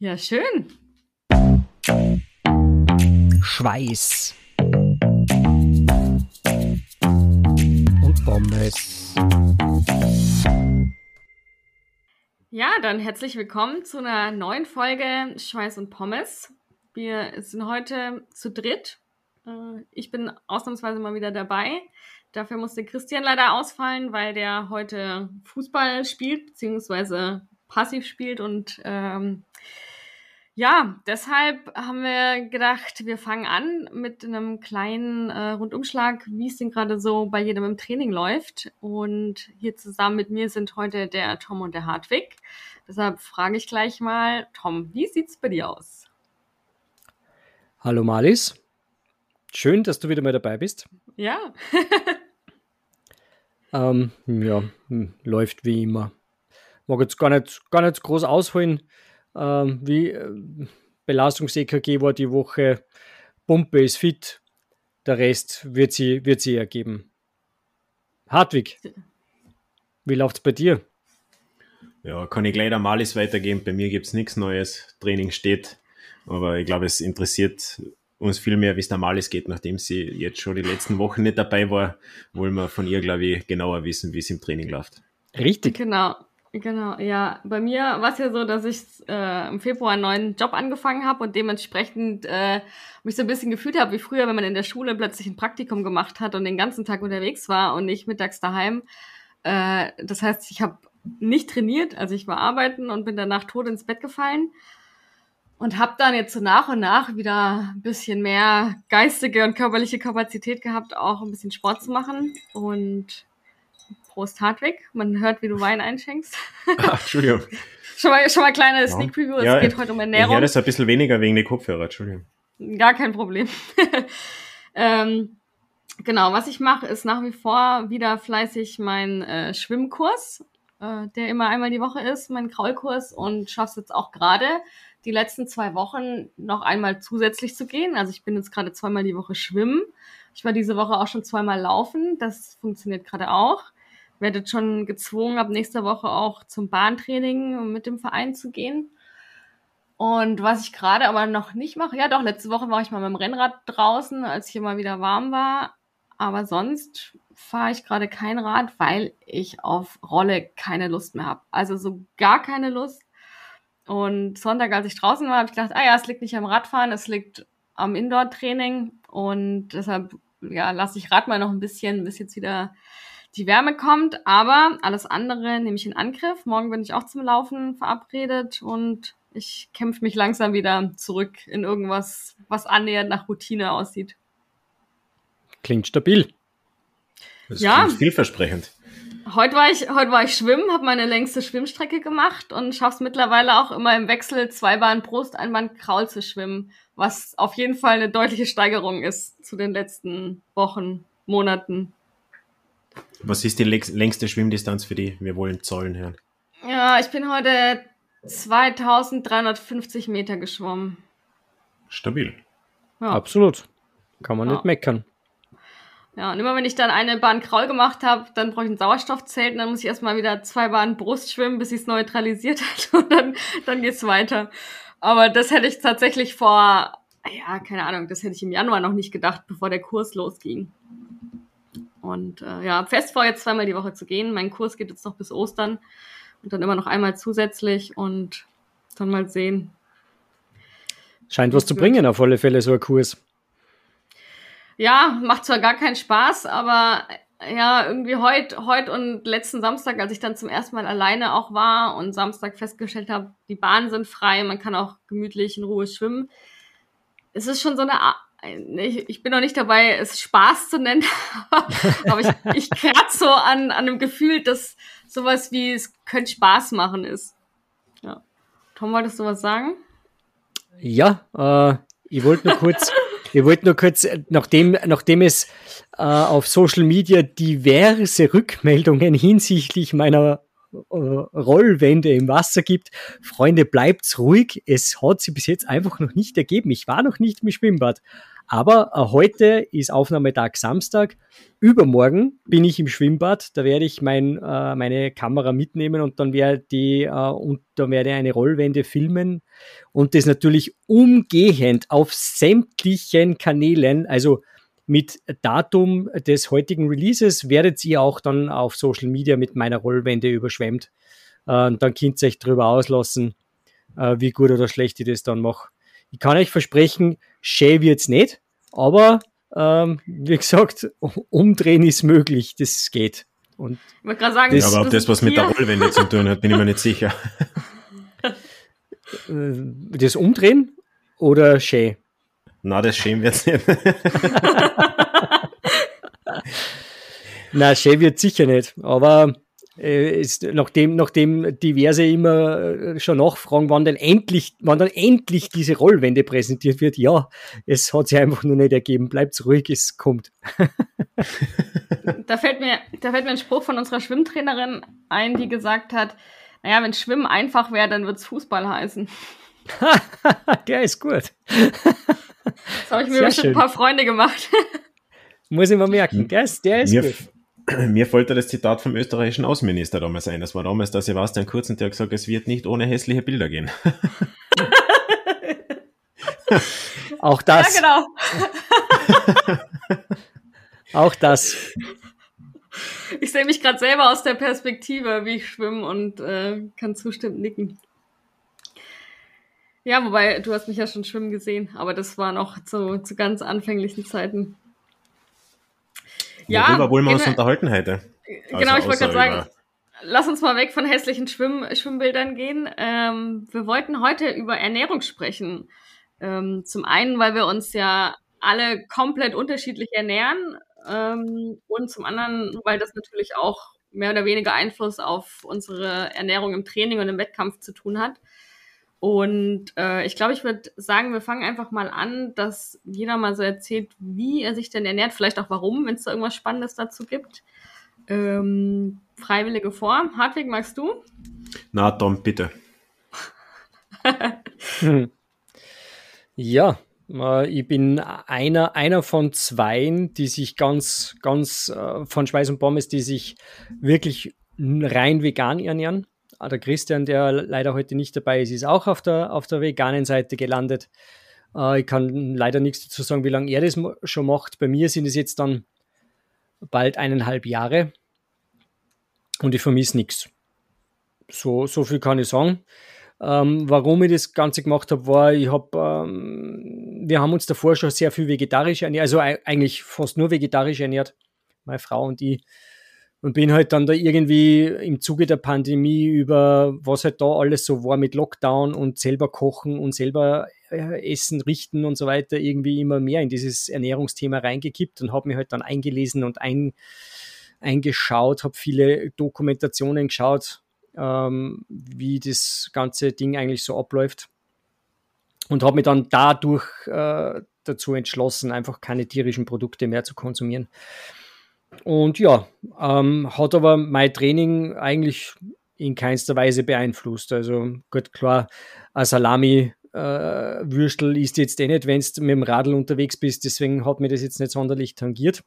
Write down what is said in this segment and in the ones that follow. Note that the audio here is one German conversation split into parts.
Ja, schön. Schweiß. Und Pommes. Ja, dann herzlich willkommen zu einer neuen Folge Schweiß und Pommes. Wir sind heute zu dritt. Äh, ich bin ausnahmsweise mal wieder dabei. Dafür musste Christian leider ausfallen, weil der heute Fußball spielt, beziehungsweise passiv spielt und ähm, ja, deshalb haben wir gedacht, wir fangen an mit einem kleinen äh, Rundumschlag, wie es denn gerade so bei jedem im Training läuft. Und hier zusammen mit mir sind heute der Tom und der Hartwig. Deshalb frage ich gleich mal, Tom, wie sieht's bei dir aus? Hallo Malis. Schön, dass du wieder mal dabei bist. Ja. ähm, ja, hm, läuft wie immer. Mag jetzt gar nicht, gar nicht groß ausholen ähm, wie äh, Belastungs-EKG war die Woche, Pumpe ist fit, der Rest wird sie, wird sie ergeben. Hartwig, wie läuft es bei dir? Ja, kann ich gleich einmal weitergeben. Bei mir gibt es nichts Neues. Training steht. Aber ich glaube, es interessiert uns viel mehr, wie es der Malis geht, nachdem sie jetzt schon die letzten Wochen nicht dabei war, wollen wir von ihr, glaube ich, genauer wissen, wie es im Training läuft. Richtig. Genau. Genau, ja. Bei mir war es ja so, dass ich äh, im Februar einen neuen Job angefangen habe und dementsprechend äh, mich so ein bisschen gefühlt habe wie früher, wenn man in der Schule plötzlich ein Praktikum gemacht hat und den ganzen Tag unterwegs war und nicht mittags daheim. Äh, das heißt, ich habe nicht trainiert, also ich war arbeiten und bin danach tot ins Bett gefallen und habe dann jetzt so nach und nach wieder ein bisschen mehr geistige und körperliche Kapazität gehabt, auch ein bisschen Sport zu machen und Prost, Hartwig. Man hört, wie du Wein einschenkst. Ach, Entschuldigung. schon, mal, schon mal kleine ja. Sneak Preview. Es ja, geht heute um Ernährung. Ja, das ist ein bisschen weniger wegen der Kopfhörer. Entschuldigung. Gar kein Problem. ähm, genau, was ich mache, ist nach wie vor wieder fleißig mein äh, Schwimmkurs, äh, der immer einmal die Woche ist, mein Kraulkurs und schaff's jetzt auch gerade die letzten zwei Wochen noch einmal zusätzlich zu gehen. Also ich bin jetzt gerade zweimal die Woche schwimmen. Ich war diese Woche auch schon zweimal laufen. Das funktioniert gerade auch werdet schon gezwungen, ab nächster Woche auch zum Bahntraining mit dem Verein zu gehen. Und was ich gerade aber noch nicht mache, ja doch, letzte Woche war ich mal mit dem Rennrad draußen, als hier mal wieder warm war. Aber sonst fahre ich gerade kein Rad, weil ich auf Rolle keine Lust mehr habe. Also so gar keine Lust. Und Sonntag, als ich draußen war, habe ich gedacht, ah ja, es liegt nicht am Radfahren, es liegt am Indoor-Training. Und deshalb, ja, lasse ich Rad mal noch ein bisschen, bis jetzt wieder die Wärme kommt, aber alles andere nehme ich in Angriff. Morgen bin ich auch zum Laufen verabredet und ich kämpfe mich langsam wieder zurück in irgendwas, was annähernd nach Routine aussieht. Klingt stabil. Das ja. klingt vielversprechend. Heute war ich, heute war ich schwimmen, habe meine längste Schwimmstrecke gemacht und schaff's mittlerweile auch immer im Wechsel zwei Bahn Brust, ein Bahn Kraul zu schwimmen, was auf jeden Fall eine deutliche Steigerung ist zu den letzten Wochen, Monaten. Was ist die längste Schwimmdistanz für die? Wir wollen Zahlen hören. Ja, ich bin heute 2350 Meter geschwommen. Stabil. Ja. Absolut. Kann man ja. nicht meckern. Ja, und immer wenn ich dann eine Bahn Kraul gemacht habe, dann brauche ich ein Sauerstoffzelt und dann muss ich erstmal wieder zwei Bahnen Brust schwimmen, bis ich es neutralisiert hat und dann, dann geht's weiter. Aber das hätte ich tatsächlich vor, ja, keine Ahnung, das hätte ich im Januar noch nicht gedacht, bevor der Kurs losging. Und äh, ja, fest vor, jetzt zweimal die Woche zu gehen. Mein Kurs geht jetzt noch bis Ostern und dann immer noch einmal zusätzlich und dann mal sehen. Scheint was zu bringen, auf alle Fälle, so ein Kurs. Ja, macht zwar gar keinen Spaß, aber ja, irgendwie heute heut und letzten Samstag, als ich dann zum ersten Mal alleine auch war und Samstag festgestellt habe, die Bahnen sind frei, man kann auch gemütlich in Ruhe schwimmen. Es ist schon so eine ich, ich bin noch nicht dabei, es Spaß zu nennen, aber ich, ich kratze so an, an einem Gefühl, dass sowas wie es könnte Spaß machen ist. Ja. Tom, wolltest du was sagen? Ja, äh, ich wollte nur kurz, ich wollte nur kurz, nachdem, nachdem es äh, auf Social Media diverse Rückmeldungen hinsichtlich meiner Rollwände im Wasser gibt. Freunde, bleibt's ruhig. Es hat sich bis jetzt einfach noch nicht ergeben. Ich war noch nicht im Schwimmbad. Aber äh, heute ist Aufnahmetag Samstag. Übermorgen bin ich im Schwimmbad. Da werde ich mein, äh, meine Kamera mitnehmen und dann werde die äh, und dann werde ich eine Rollwende filmen und das natürlich umgehend auf sämtlichen Kanälen, also mit Datum des heutigen Releases werdet ihr auch dann auf Social Media mit meiner Rollwende überschwemmt. Äh, dann könnt ihr euch darüber auslassen, äh, wie gut oder schlecht ich das dann mache. Ich kann euch versprechen, schön wird's nicht, aber ähm, wie gesagt, umdrehen ist möglich, das geht. Und ich wollte gerade sagen, das, aber ob das was mit der Rollwende zu tun hat, bin ich mir nicht sicher. Äh, das Umdrehen oder schön? Na, das schön wird's nicht. Na, schön wird sicher nicht. Aber äh, ist, nachdem, nachdem diverse immer äh, schon nachfragen, wann denn endlich, wann dann endlich diese Rollwende präsentiert wird, ja, es hat sich einfach nur nicht ergeben. Bleibt ruhig, es kommt. da fällt mir, da fällt mir ein Spruch von unserer Schwimmtrainerin ein, die gesagt hat, naja, wenn Schwimmen einfach wäre, dann wird's Fußball heißen. Der ist gut. Das habe ich mir bestimmt ein paar Freunde gemacht. Muss ich mal merken. Der ist, der ist mir, gut. Mir fällt da das Zitat vom österreichischen Außenminister damals ein. Das war damals der Sebastian Kurz und der hat gesagt, es wird nicht ohne hässliche Bilder gehen. Auch das. Ja, genau. Auch das. Ich sehe mich gerade selber aus der Perspektive, wie ich schwimme und äh, kann zustimmend nicken. Ja, wobei, du hast mich ja schon schwimmen gesehen, aber das war noch zu, zu ganz anfänglichen Zeiten. Ja, Worüber wollen wir uns unterhalten heute? Genau, also ich wollte gerade sagen, lass uns mal weg von hässlichen Schwimm Schwimmbildern gehen. Ähm, wir wollten heute über Ernährung sprechen. Ähm, zum einen, weil wir uns ja alle komplett unterschiedlich ernähren ähm, und zum anderen, weil das natürlich auch mehr oder weniger Einfluss auf unsere Ernährung im Training und im Wettkampf zu tun hat. Und äh, ich glaube, ich würde sagen, wir fangen einfach mal an, dass jeder mal so erzählt, wie er sich denn ernährt, vielleicht auch warum, wenn es da irgendwas Spannendes dazu gibt. Ähm, freiwillige Form. Hartwig, magst du? Na, Tom, bitte. hm. Ja, äh, ich bin einer, einer von zweien, die sich ganz, ganz äh, von Schweiß und Pommes, die sich wirklich rein vegan ernähren. Ah, der Christian, der leider heute nicht dabei ist, ist auch auf der, auf der veganen Seite gelandet. Äh, ich kann leider nichts dazu sagen, wie lange er das schon macht. Bei mir sind es jetzt dann bald eineinhalb Jahre und ich vermisse nichts. So, so viel kann ich sagen. Ähm, warum ich das Ganze gemacht habe, war, ich habe, ähm, wir haben uns davor schon sehr viel vegetarisch ernährt, also eigentlich fast nur vegetarisch ernährt, meine Frau und ich und bin halt dann da irgendwie im Zuge der Pandemie über was halt da alles so war mit Lockdown und selber kochen und selber äh, essen, richten und so weiter irgendwie immer mehr in dieses Ernährungsthema reingekippt und habe mich halt dann eingelesen und ein, eingeschaut, habe viele Dokumentationen geschaut, ähm, wie das ganze Ding eigentlich so abläuft und habe mich dann dadurch äh, dazu entschlossen, einfach keine tierischen Produkte mehr zu konsumieren. Und ja, ähm, hat aber mein Training eigentlich in keinster Weise beeinflusst. Also gut, klar, ein Salami äh, Würstel ist jetzt eh nicht, wenn du mit dem Radl unterwegs bist, deswegen hat mir das jetzt nicht sonderlich tangiert.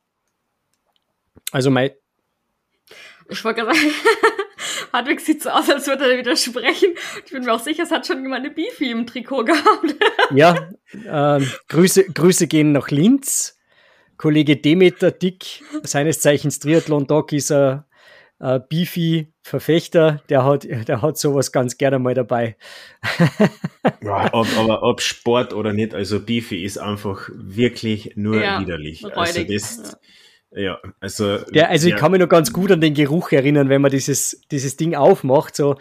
Also mein ich wollte gerade sagen, Hartwig sieht so aus, als würde er widersprechen. Ich bin mir auch sicher, es hat schon jemand eine Beefy im Trikot gehabt. ja, äh, Grüße, Grüße gehen nach Linz. Kollege Demeter Dick, seines Zeichens Triathlon-Doc, ist ein, ein Beefy-Verfechter, der hat, der hat sowas ganz gerne mal dabei. ja, ob, aber ob Sport oder nicht, also Beefy ist einfach wirklich nur ja, widerlich. Also das, ja, also. Ja, also ja. ich kann mich noch ganz gut an den Geruch erinnern, wenn man dieses, dieses Ding aufmacht, so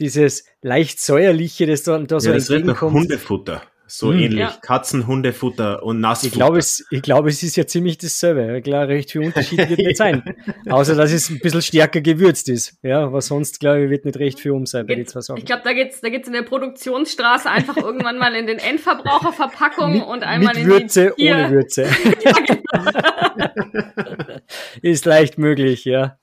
dieses leicht säuerliche, das da, da so ja, das entgegenkommt. Hundefutter. So hm, ähnlich. Ja. Katzen, Hundefutter und Nassfutter. Ich glaube, es, ich glaube, es ist ja ziemlich dasselbe. Klar, recht viel Unterschied wird nicht sein. Außer, dass es ein bisschen stärker gewürzt ist. Ja, aber sonst, glaube ich, wird nicht recht viel um sein bei den zwei Sachen. Ich glaube, da geht's, da geht's in der Produktionsstraße einfach irgendwann mal in den Endverbraucherverpackung mit, und einmal mit in Würze, die, ohne Würze. ja, genau. ist leicht möglich, ja.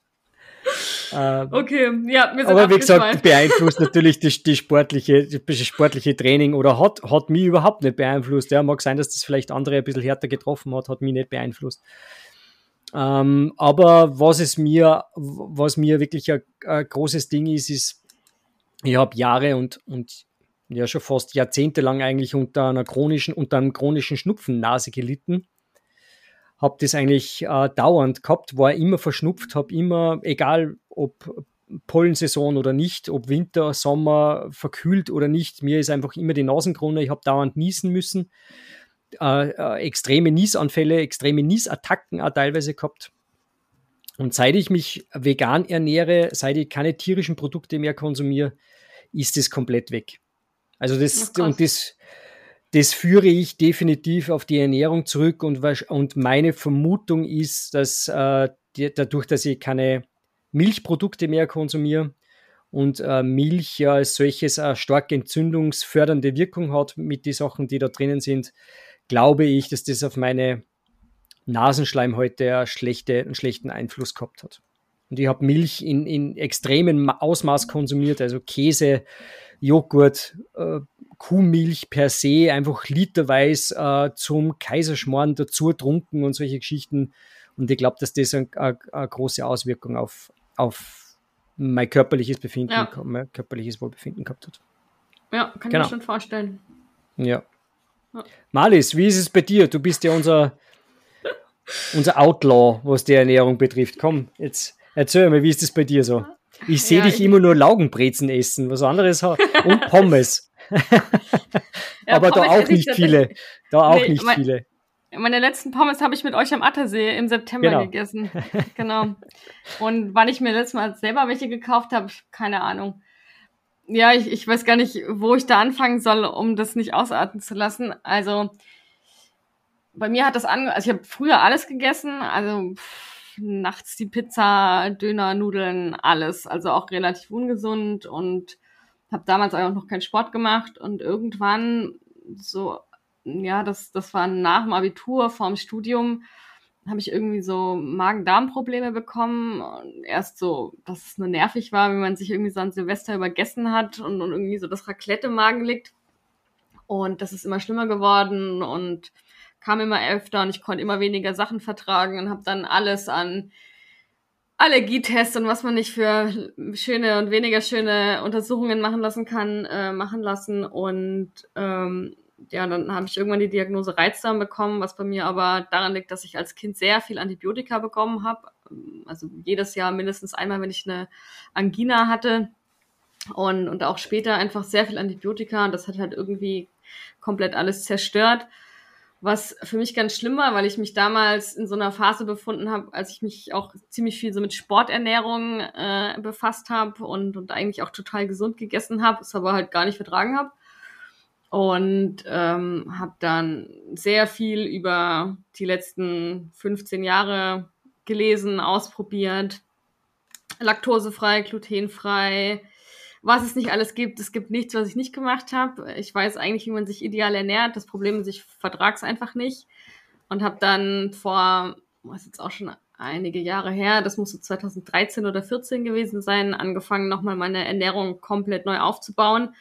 Ähm, okay, ja, wir sind Aber wie gesagt, beeinflusst natürlich die, die, sportliche, die sportliche Training oder hat, hat mich überhaupt nicht beeinflusst. Ja, mag sein, dass das vielleicht andere ein bisschen härter getroffen hat, hat mich nicht beeinflusst. Ähm, aber was es mir, was mir wirklich ein, ein großes Ding ist, ist, ich habe Jahre und, und ja schon fast jahrzehntelang eigentlich unter einer chronischen, unter einem chronischen Schnupfennase gelitten. Habe das eigentlich äh, dauernd gehabt, war immer verschnupft, habe immer, egal ob Pollensaison oder nicht, ob Winter, Sommer, verkühlt oder nicht, mir ist einfach immer die Nasenkrone, ich habe dauernd niesen müssen. Äh, äh, extreme Niesanfälle, extreme Niesattacken auch teilweise gehabt. Und seit ich mich vegan ernähre, seit ich keine tierischen Produkte mehr konsumiere, ist es komplett weg. Also das, oh und das, das führe ich definitiv auf die Ernährung zurück und, und meine Vermutung ist, dass äh, dadurch, dass ich keine Milchprodukte mehr konsumiere und äh, Milch ja als solches eine starke entzündungsfördernde Wirkung hat mit den Sachen, die da drinnen sind, glaube ich, dass das auf meine Nasenschleimhäute eine schlechte, einen schlechten Einfluss gehabt hat. Und ich habe Milch in, in extremem Ausmaß konsumiert, also Käse, Joghurt, äh, Kuhmilch per se, einfach literweise äh, zum Kaiserschmarrn dazu trunken und solche Geschichten. Und ich glaube, dass das eine, eine, große Auswirkung auf, auf mein körperliches Befinden, ja. mein körperliches Wohlbefinden gehabt hat. Ja, kann genau. ich mir schon vorstellen. Ja. ja. Malis, wie ist es bei dir? Du bist ja unser, unser Outlaw, was die Ernährung betrifft. Komm, jetzt erzähl mir, wie ist es bei dir so? Ich sehe ja, dich ich immer nur Laugenbrezen essen, was anderes und Pommes. ja, Aber Pommes da auch nicht viele. Da auch nee, nicht mein, viele. Meine letzten Pommes habe ich mit euch am Attersee im September genau. gegessen. genau. Und wann ich mir letztes Mal selber welche gekauft habe, keine Ahnung. Ja, ich, ich weiß gar nicht, wo ich da anfangen soll, um das nicht ausarten zu lassen. Also bei mir hat das an, also ich habe früher alles gegessen, also pff, nachts die Pizza, Döner, Nudeln, alles. Also auch relativ ungesund und habe damals auch noch keinen Sport gemacht und irgendwann so, ja, das, das war nach dem Abitur, vorm Studium, habe ich irgendwie so Magen-Darm-Probleme bekommen. Erst so, dass es nur nervig war, wenn man sich irgendwie so an Silvester übergessen hat und, und irgendwie so das Raclette im Magen liegt. Und das ist immer schlimmer geworden und kam immer öfter und ich konnte immer weniger Sachen vertragen und habe dann alles an Allergietests und was man nicht für schöne und weniger schöne Untersuchungen machen lassen kann, äh, machen lassen. Und ähm, ja, dann habe ich irgendwann die Diagnose Reizdarm bekommen, was bei mir aber daran liegt, dass ich als Kind sehr viel Antibiotika bekommen habe. Also jedes Jahr mindestens einmal, wenn ich eine Angina hatte. Und, und auch später einfach sehr viel Antibiotika. Und das hat halt irgendwie komplett alles zerstört was für mich ganz schlimm war, weil ich mich damals in so einer Phase befunden habe, als ich mich auch ziemlich viel so mit Sporternährung äh, befasst habe und, und eigentlich auch total gesund gegessen habe, es aber halt gar nicht vertragen habe. Und ähm, habe dann sehr viel über die letzten 15 Jahre gelesen, ausprobiert. Laktosefrei, glutenfrei, was es nicht alles gibt. Es gibt nichts, was ich nicht gemacht habe. Ich weiß eigentlich, wie man sich ideal ernährt. Das Problem ist, ich vertrage es einfach nicht. Und habe dann vor, was jetzt auch schon einige Jahre her, das muss so 2013 oder 14 gewesen sein, angefangen, nochmal meine Ernährung komplett neu aufzubauen.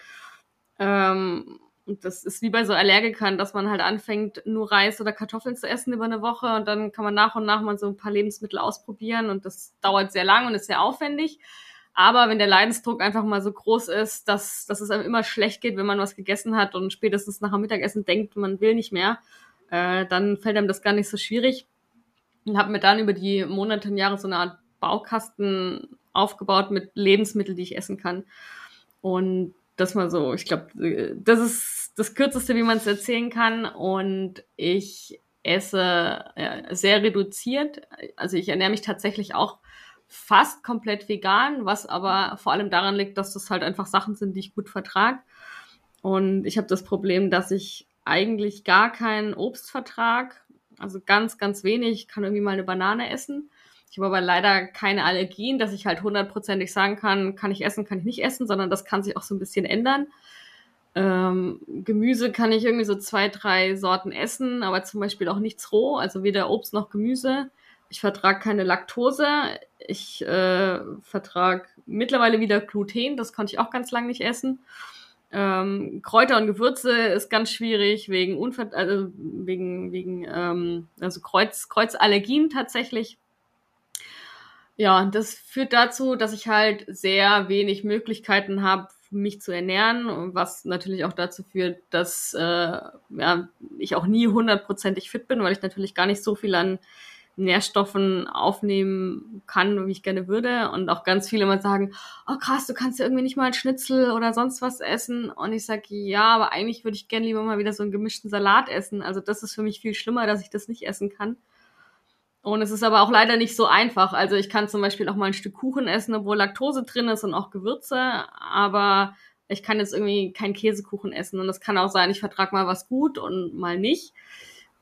Ähm, und das ist wie bei so Allergikern, dass man halt anfängt, nur Reis oder Kartoffeln zu essen über eine Woche und dann kann man nach und nach mal so ein paar Lebensmittel ausprobieren und das dauert sehr lang und ist sehr aufwendig. Aber wenn der Leidensdruck einfach mal so groß ist, dass, dass es einem immer schlecht geht, wenn man was gegessen hat und spätestens nach dem Mittagessen denkt, man will nicht mehr, äh, dann fällt einem das gar nicht so schwierig. Und habe mir dann über die Monate und Jahre so eine Art Baukasten aufgebaut mit Lebensmitteln, die ich essen kann. Und das mal so, ich glaube, das ist das Kürzeste, wie man es erzählen kann. Und ich esse ja, sehr reduziert. Also ich ernähre mich tatsächlich auch fast komplett vegan, was aber vor allem daran liegt, dass das halt einfach Sachen sind, die ich gut vertrage. Und ich habe das Problem, dass ich eigentlich gar keinen Obst vertrag, also ganz, ganz wenig. Ich kann irgendwie mal eine Banane essen. Ich habe aber leider keine Allergien, dass ich halt hundertprozentig sagen kann, kann ich essen, kann ich nicht essen, sondern das kann sich auch so ein bisschen ändern. Ähm, Gemüse kann ich irgendwie so zwei, drei Sorten essen, aber zum Beispiel auch nichts roh, also weder Obst noch Gemüse ich vertrage keine Laktose, ich äh, vertrage mittlerweile wieder Gluten, das konnte ich auch ganz lange nicht essen. Ähm, Kräuter und Gewürze ist ganz schwierig wegen Unver also wegen wegen ähm, also Kreuz Kreuzallergien tatsächlich. Ja, das führt dazu, dass ich halt sehr wenig Möglichkeiten habe, mich zu ernähren, was natürlich auch dazu führt, dass äh, ja, ich auch nie hundertprozentig fit bin, weil ich natürlich gar nicht so viel an Nährstoffen aufnehmen kann, wie ich gerne würde. Und auch ganz viele immer sagen, oh krass, du kannst ja irgendwie nicht mal ein Schnitzel oder sonst was essen. Und ich sage, ja, aber eigentlich würde ich gerne lieber mal wieder so einen gemischten Salat essen. Also das ist für mich viel schlimmer, dass ich das nicht essen kann. Und es ist aber auch leider nicht so einfach. Also ich kann zum Beispiel auch mal ein Stück Kuchen essen, obwohl Laktose drin ist und auch Gewürze, aber ich kann jetzt irgendwie keinen Käsekuchen essen. Und es kann auch sein, ich vertrage mal was gut und mal nicht.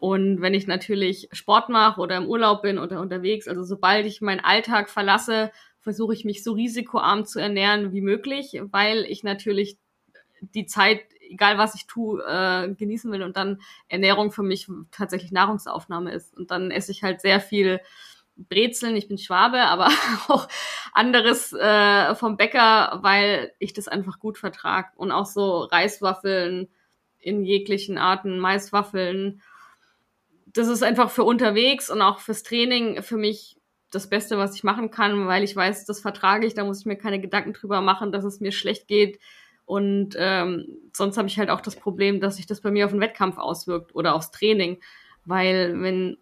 Und wenn ich natürlich Sport mache oder im Urlaub bin oder unterwegs, also sobald ich meinen Alltag verlasse, versuche ich mich so risikoarm zu ernähren wie möglich, weil ich natürlich die Zeit egal was ich tue, äh, genießen will und dann Ernährung für mich tatsächlich Nahrungsaufnahme ist. Und dann esse ich halt sehr viel Brezeln, ich bin Schwabe, aber auch anderes äh, vom Bäcker, weil ich das einfach gut vertrag. Und auch so Reiswaffeln in jeglichen Arten, Maiswaffeln. Das ist einfach für unterwegs und auch fürs Training für mich das Beste, was ich machen kann, weil ich weiß, das vertrage ich, da muss ich mir keine Gedanken drüber machen, dass es mir schlecht geht, und ähm, sonst habe ich halt auch das Problem, dass sich das bei mir auf den Wettkampf auswirkt oder aufs Training. Weil wenn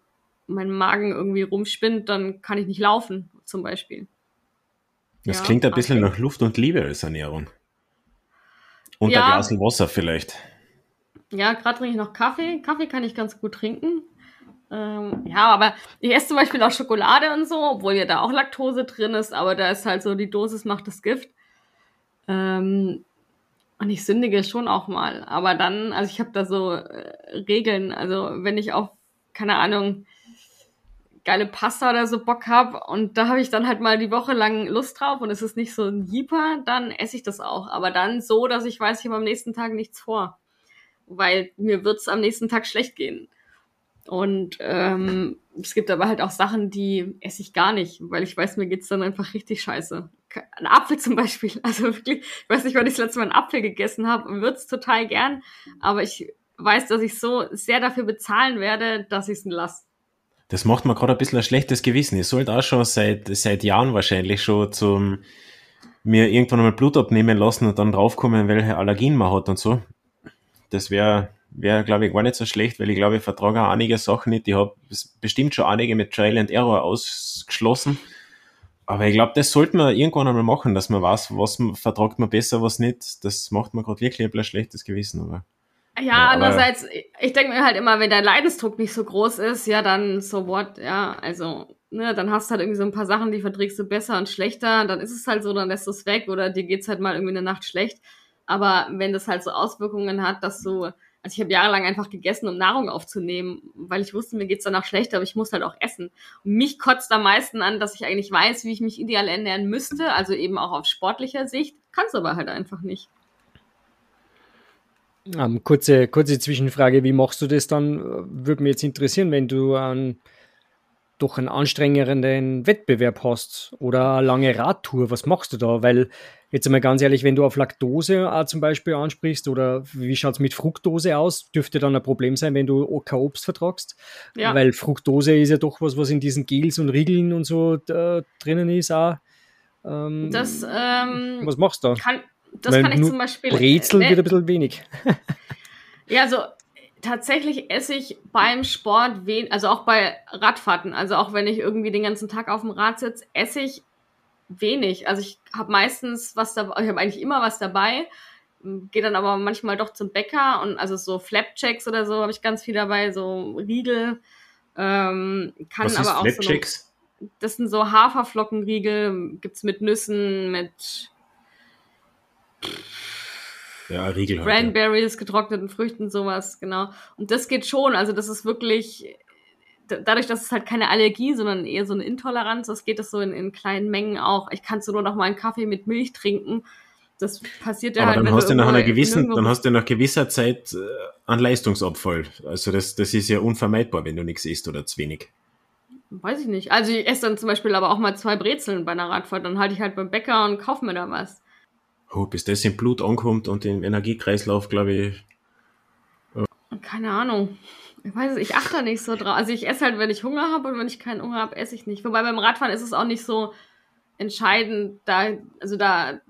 mein Magen irgendwie rumspinnt, dann kann ich nicht laufen, zum Beispiel. Das ja, klingt ein bisschen nach Luft und Liebe als Ernährung. Und ja, ein Glas Wasser vielleicht. Ja, gerade trinke ich noch Kaffee. Kaffee kann ich ganz gut trinken. Ähm, ja, aber ich esse zum Beispiel auch Schokolade und so, obwohl ja da auch Laktose drin ist, aber da ist halt so, die Dosis macht das Gift. Ähm, und ich sündige schon auch mal. Aber dann, also ich habe da so äh, Regeln. Also wenn ich auf, keine Ahnung, geile Pasta oder so Bock hab und da habe ich dann halt mal die Woche lang Lust drauf und es ist nicht so ein Jeeper, dann esse ich das auch. Aber dann so, dass ich weiß, ich habe am nächsten Tag nichts vor. Weil mir wird's am nächsten Tag schlecht gehen. Und ähm, es gibt aber halt auch Sachen, die esse ich gar nicht, weil ich weiß, mir geht's dann einfach richtig scheiße. Ein Apfel zum Beispiel. Also wirklich, ich weiß nicht, wann ich das letzte Mal einen Apfel gegessen habe würde es total gern, aber ich weiß, dass ich so sehr dafür bezahlen werde, dass ich es lasse. Das macht mir gerade ein bisschen ein schlechtes Gewissen. Ich sollte auch schon seit, seit Jahren wahrscheinlich schon zum mir irgendwann einmal Blut abnehmen lassen und dann draufkommen, welche Allergien man hat und so. Das wäre wäre, glaube ich, gar nicht so schlecht, weil ich glaube, ich vertrage auch einige Sachen nicht. Ich habe bestimmt schon einige mit Trial and Error ausgeschlossen. Aber ich glaube, das sollte man irgendwann einmal machen, dass man weiß, was vertragt man besser, was nicht. Das macht man gerade wirklich ein schlechtes Gewissen. Aber, ja, ja andererseits, ich denke mir halt immer, wenn dein Leidensdruck nicht so groß ist, ja, dann so what, ja, also, ne, dann hast du halt irgendwie so ein paar Sachen, die verträgst du besser und schlechter, dann ist es halt so, dann lässt du es weg oder dir geht's halt mal irgendwie eine Nacht schlecht. Aber wenn das halt so Auswirkungen hat, dass du also ich habe jahrelang einfach gegessen, um Nahrung aufzunehmen, weil ich wusste, mir geht's danach schlecht, aber ich muss halt auch essen. Und mich kotzt am meisten an, dass ich eigentlich weiß, wie ich mich ideal ernähren müsste, also eben auch auf sportlicher Sicht, kann's aber halt einfach nicht. Ähm, kurze, kurze Zwischenfrage, wie machst du das dann? Würde mich jetzt interessieren, wenn du einen, doch einen anstrengenden Wettbewerb hast oder eine lange Radtour, was machst du da? Weil Jetzt einmal ganz ehrlich, wenn du auf Laktose äh, zum Beispiel ansprichst oder wie schaut es mit Fructose aus, dürfte dann ein Problem sein, wenn du kein Obst vertragst. Ja. Weil Fructose ist ja doch was, was in diesen Gels und Riegeln und so äh, drinnen ist auch. Ähm, das, ähm, was machst du da? Kann, das Weil kann ich zum Beispiel. Brezel äh, wird ein bisschen wenig. ja, also tatsächlich esse ich beim Sport, also auch bei Radfahrten, also auch wenn ich irgendwie den ganzen Tag auf dem Rad sitze, esse ich wenig. Also ich habe meistens was dabei, ich habe eigentlich immer was dabei, gehe dann aber manchmal doch zum Bäcker und also so Flapjacks oder so habe ich ganz viel dabei, so Riegel. Ähm, kann was aber auch Flapjacks? so. Das sind so Haferflockenriegel, gibt's mit Nüssen, mit ja, Riegel halt, Cranberries, getrockneten Früchten, sowas, genau. Und das geht schon. Also das ist wirklich dadurch, dass es halt keine Allergie, sondern eher so eine Intoleranz ist, geht es so in, in kleinen Mengen auch. Ich kann so nur noch mal einen Kaffee mit Milch trinken. Das passiert ja Aber halt, dann hast du nach einer gewissen, dann hast du nach gewisser Zeit äh, einen Leistungsabfall. Also das, das ist ja unvermeidbar, wenn du nichts isst oder zu wenig. weiß ich nicht. Also ich esse dann zum Beispiel aber auch mal zwei Brezeln bei einer Radfahrt. Dann halte ich halt beim Bäcker und kaufe mir da was. Oh, bis das im Blut ankommt und im Energiekreislauf, glaube ich. Keine Ahnung. Ich weiß es, ich achte da nicht so drauf. Also ich esse halt, wenn ich Hunger habe und wenn ich keinen Hunger habe, esse ich nicht. Wobei beim Radfahren ist es auch nicht so entscheidend. Da, also da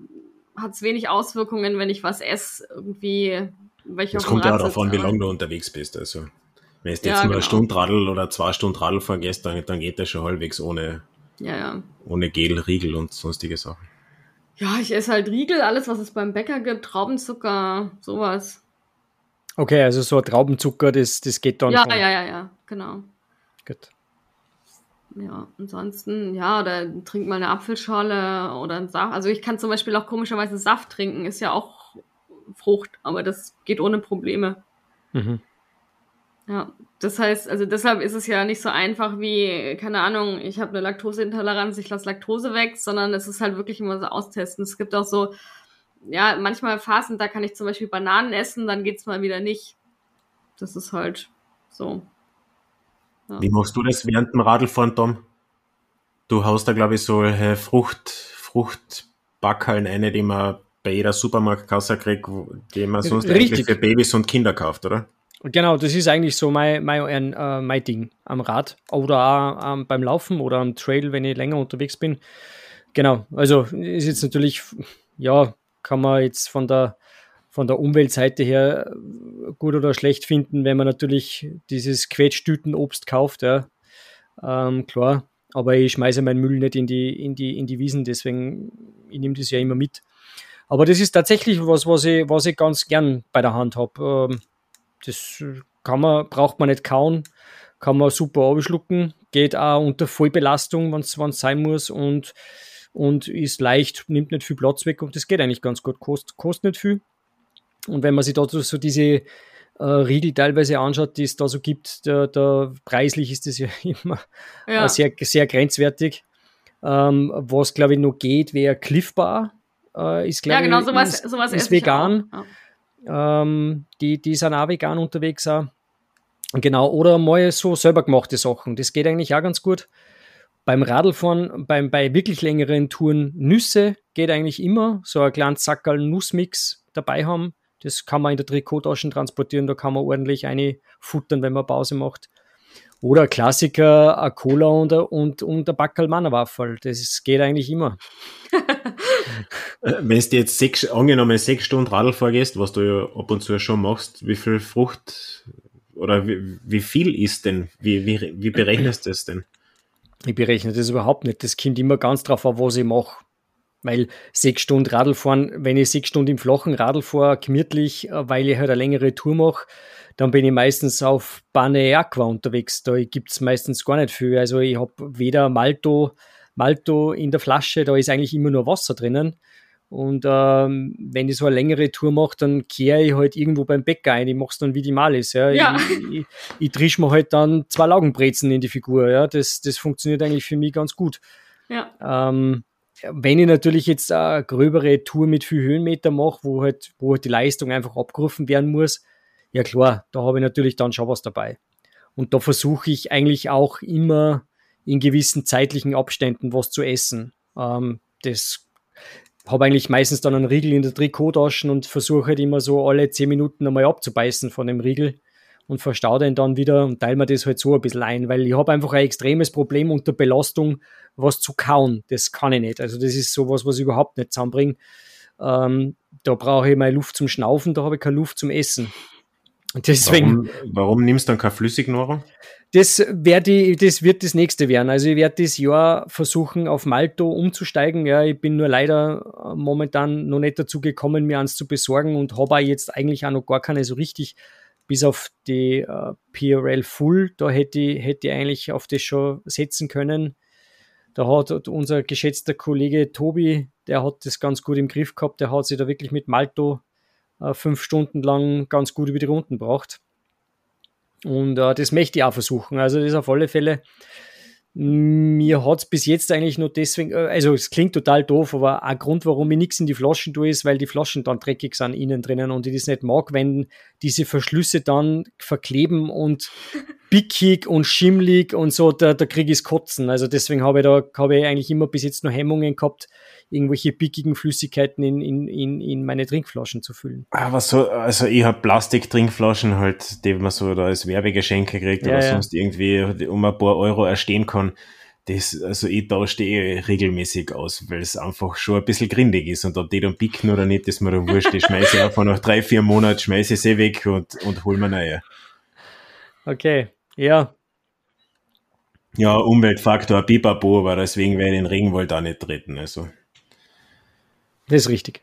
hat es wenig Auswirkungen, wenn ich was esse, irgendwie. Welche es kommt ja darauf an, wie lange du unterwegs bist. Also wenn du jetzt ja, nur genau. eine Stunde Radl oder zwei Stunden Radl vergisst, dann, dann geht das schon halbwegs ohne, ja, ja. ohne Gel, Riegel und sonstige Sachen. Ja, ich esse halt Riegel, alles, was es beim Bäcker gibt, Traubenzucker, sowas. Okay, also so Traubenzucker, das, das geht dann ja, schon. Ja, ja, ja, genau. Gut. Ja, ansonsten, ja, oder trink mal eine Apfelschale oder einen Saft. Also ich kann zum Beispiel auch komischerweise Saft trinken, ist ja auch Frucht, aber das geht ohne Probleme. Mhm. Ja, das heißt, also deshalb ist es ja nicht so einfach wie, keine Ahnung, ich habe eine Laktoseintoleranz, ich lasse Laktose weg, sondern es ist halt wirklich immer so austesten. Es gibt auch so, ja, manchmal Phasen, da kann ich zum Beispiel Bananen essen, dann geht's mal wieder nicht. Das ist halt so. Ja. Wie machst du das während dem Radlfahren, Tom? Du haust da, glaube ich, so Frucht, Fruchtbackeln eine, die man bei jeder Supermarktkasse kriegt, die man sonst Richtig. eigentlich für Babys und Kinder kauft, oder? Genau, das ist eigentlich so mein, mein, äh, mein Ding am Rad oder auch ähm, beim Laufen oder am Trail, wenn ich länger unterwegs bin. Genau, also ist jetzt natürlich, ja, kann man jetzt von der, von der Umweltseite her gut oder schlecht finden, wenn man natürlich dieses Quetschtütenobst kauft, ja. Ähm, klar, aber ich schmeiße meinen Müll nicht in die, in die, in die Wiesen, deswegen, ich nehme das ja immer mit. Aber das ist tatsächlich was, was ich, was ich ganz gern bei der Hand habe. Ähm, das kann man, braucht man nicht kauen, kann man super abschlucken, geht auch unter Vollbelastung, wenn es sein muss und, und ist leicht, nimmt nicht viel Platz weg und das geht eigentlich ganz gut, kostet, kostet nicht viel. Und wenn man sich da so diese äh, Riegel teilweise anschaut, die es da so gibt, da, da preislich ist das ja immer ja. Äh, sehr, sehr grenzwertig. Ähm, was glaube ich noch geht, wäre Cliff Bar. Äh, ist, glaube ja, genau, sowas, sowas ist vegan. Ja. Ähm, die, die sind auch vegan unterwegs. Auch. Genau, oder mal so selber gemachte Sachen. Das geht eigentlich auch ganz gut. Beim Radlfahren, beim, bei wirklich längeren Touren, Nüsse geht eigentlich immer. So ein kleines Sackerl Nussmix dabei haben. Das kann man in der Trikottasche transportieren, da kann man ordentlich eine futtern, wenn man Pause macht. Oder Klassiker, eine Cola und, und, und ein Backel Mannerwaffel. Das geht eigentlich immer. Wenn du jetzt sechs, angenommen sechs Stunden Radl vorgehst, was du ja ab und zu schon machst, wie viel Frucht oder wie, wie viel ist denn? Wie, wie, wie berechnest du das denn? Ich berechne das überhaupt nicht. Das kommt immer ganz drauf an, was ich mache. Weil sechs Stunden Radl fahren, wenn ich sechs Stunden im flachen Radl fahre, gemütlich, äh, weil ich halt eine längere Tour mache, dann bin ich meistens auf Bane Aqua unterwegs. Da gibt es meistens gar nicht viel. Also ich habe weder Malto, Malto in der Flasche, da ist eigentlich immer nur Wasser drinnen. Und ähm, wenn ich so eine längere Tour mache, dann kehre ich halt irgendwo beim Bäcker ein. Ich mache es dann wie die Malis. Ja. ja. Ich, ich, ich trisch mir halt dann zwei Laugenbrezen in die Figur. Ja. Das, das funktioniert eigentlich für mich ganz gut. Ja. Ähm, wenn ich natürlich jetzt eine gröbere Tour mit viel Höhenmeter mache, wo halt, wo halt die Leistung einfach abgerufen werden muss, ja klar, da habe ich natürlich dann schon was dabei. Und da versuche ich eigentlich auch immer in gewissen zeitlichen Abständen was zu essen. Ähm, das habe eigentlich meistens dann einen Riegel in der Trikottasche und versuche halt immer so alle zehn Minuten einmal abzubeißen von dem Riegel und verstaue den dann wieder und teile mir das halt so ein bisschen ein, weil ich habe einfach ein extremes Problem unter Belastung, was zu kauen. Das kann ich nicht. Also das ist sowas, was ich überhaupt nicht zusammenbringe. Ähm, da brauche ich meine Luft zum Schnaufen, da habe ich keine Luft zum Essen. Deswegen, warum, warum nimmst du dann keine Flüssignahrung? Das, die, das wird das nächste werden. Also ich werde das Jahr versuchen, auf Malto umzusteigen. Ja, ich bin nur leider äh, momentan noch nicht dazu gekommen, mir eins zu besorgen und habe jetzt eigentlich auch noch gar keine so richtig, bis auf die äh, PRL Full, da hätte ich, hätte ich eigentlich auf das schon setzen können. Da hat unser geschätzter Kollege Tobi, der hat das ganz gut im Griff gehabt, der hat sich da wirklich mit Malto äh, fünf Stunden lang ganz gut über die Runden braucht. Und äh, das möchte ich auch versuchen. Also das ist auf alle Fälle Mir hat es bis jetzt eigentlich nur deswegen, äh, also es klingt total doof, aber ein Grund, warum ich nichts in die Flaschen tue, ist, weil die Flaschen dann dreckig sind innen drinnen und ich das nicht mag, wenn diese Verschlüsse dann verkleben und bickig und schimmlig und so, da, da kriege ich es kotzen. Also deswegen habe ich da habe ich eigentlich immer bis jetzt nur Hemmungen gehabt, irgendwelche pickigen Flüssigkeiten in, in, in, in meine Trinkflaschen zu füllen. Aber so, also ich habe Plastik-Trinkflaschen halt, die man so da als Werbegeschenke kriegt ja, oder ja. sonst irgendwie um ein paar Euro erstehen kann. Das, also ich tausche die regelmäßig aus, weil es einfach schon ein bisschen grindig ist und ob die dann picken oder nicht, ist mir da wurscht. Ich schmeiße einfach nach drei, vier Monaten, schmeiße sie weg und, und hol mir neue. Okay, ja. Ja, Umweltfaktor, pipapo, aber deswegen werde ich den Regenwald auch nicht treten, also. Das ist richtig.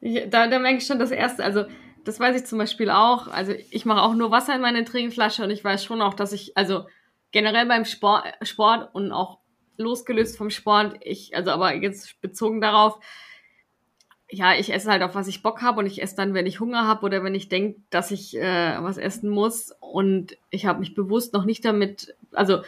Ich, da, da merke ich schon das Erste, also das weiß ich zum Beispiel auch. Also ich mache auch nur Wasser in meine Trinkflasche und ich weiß schon auch, dass ich, also generell beim Sport, Sport und auch losgelöst vom Sport, ich, also aber jetzt bezogen darauf, ja, ich esse halt auf was ich Bock habe und ich esse dann, wenn ich Hunger habe oder wenn ich denke, dass ich äh, was essen muss. Und ich habe mich bewusst noch nicht damit, also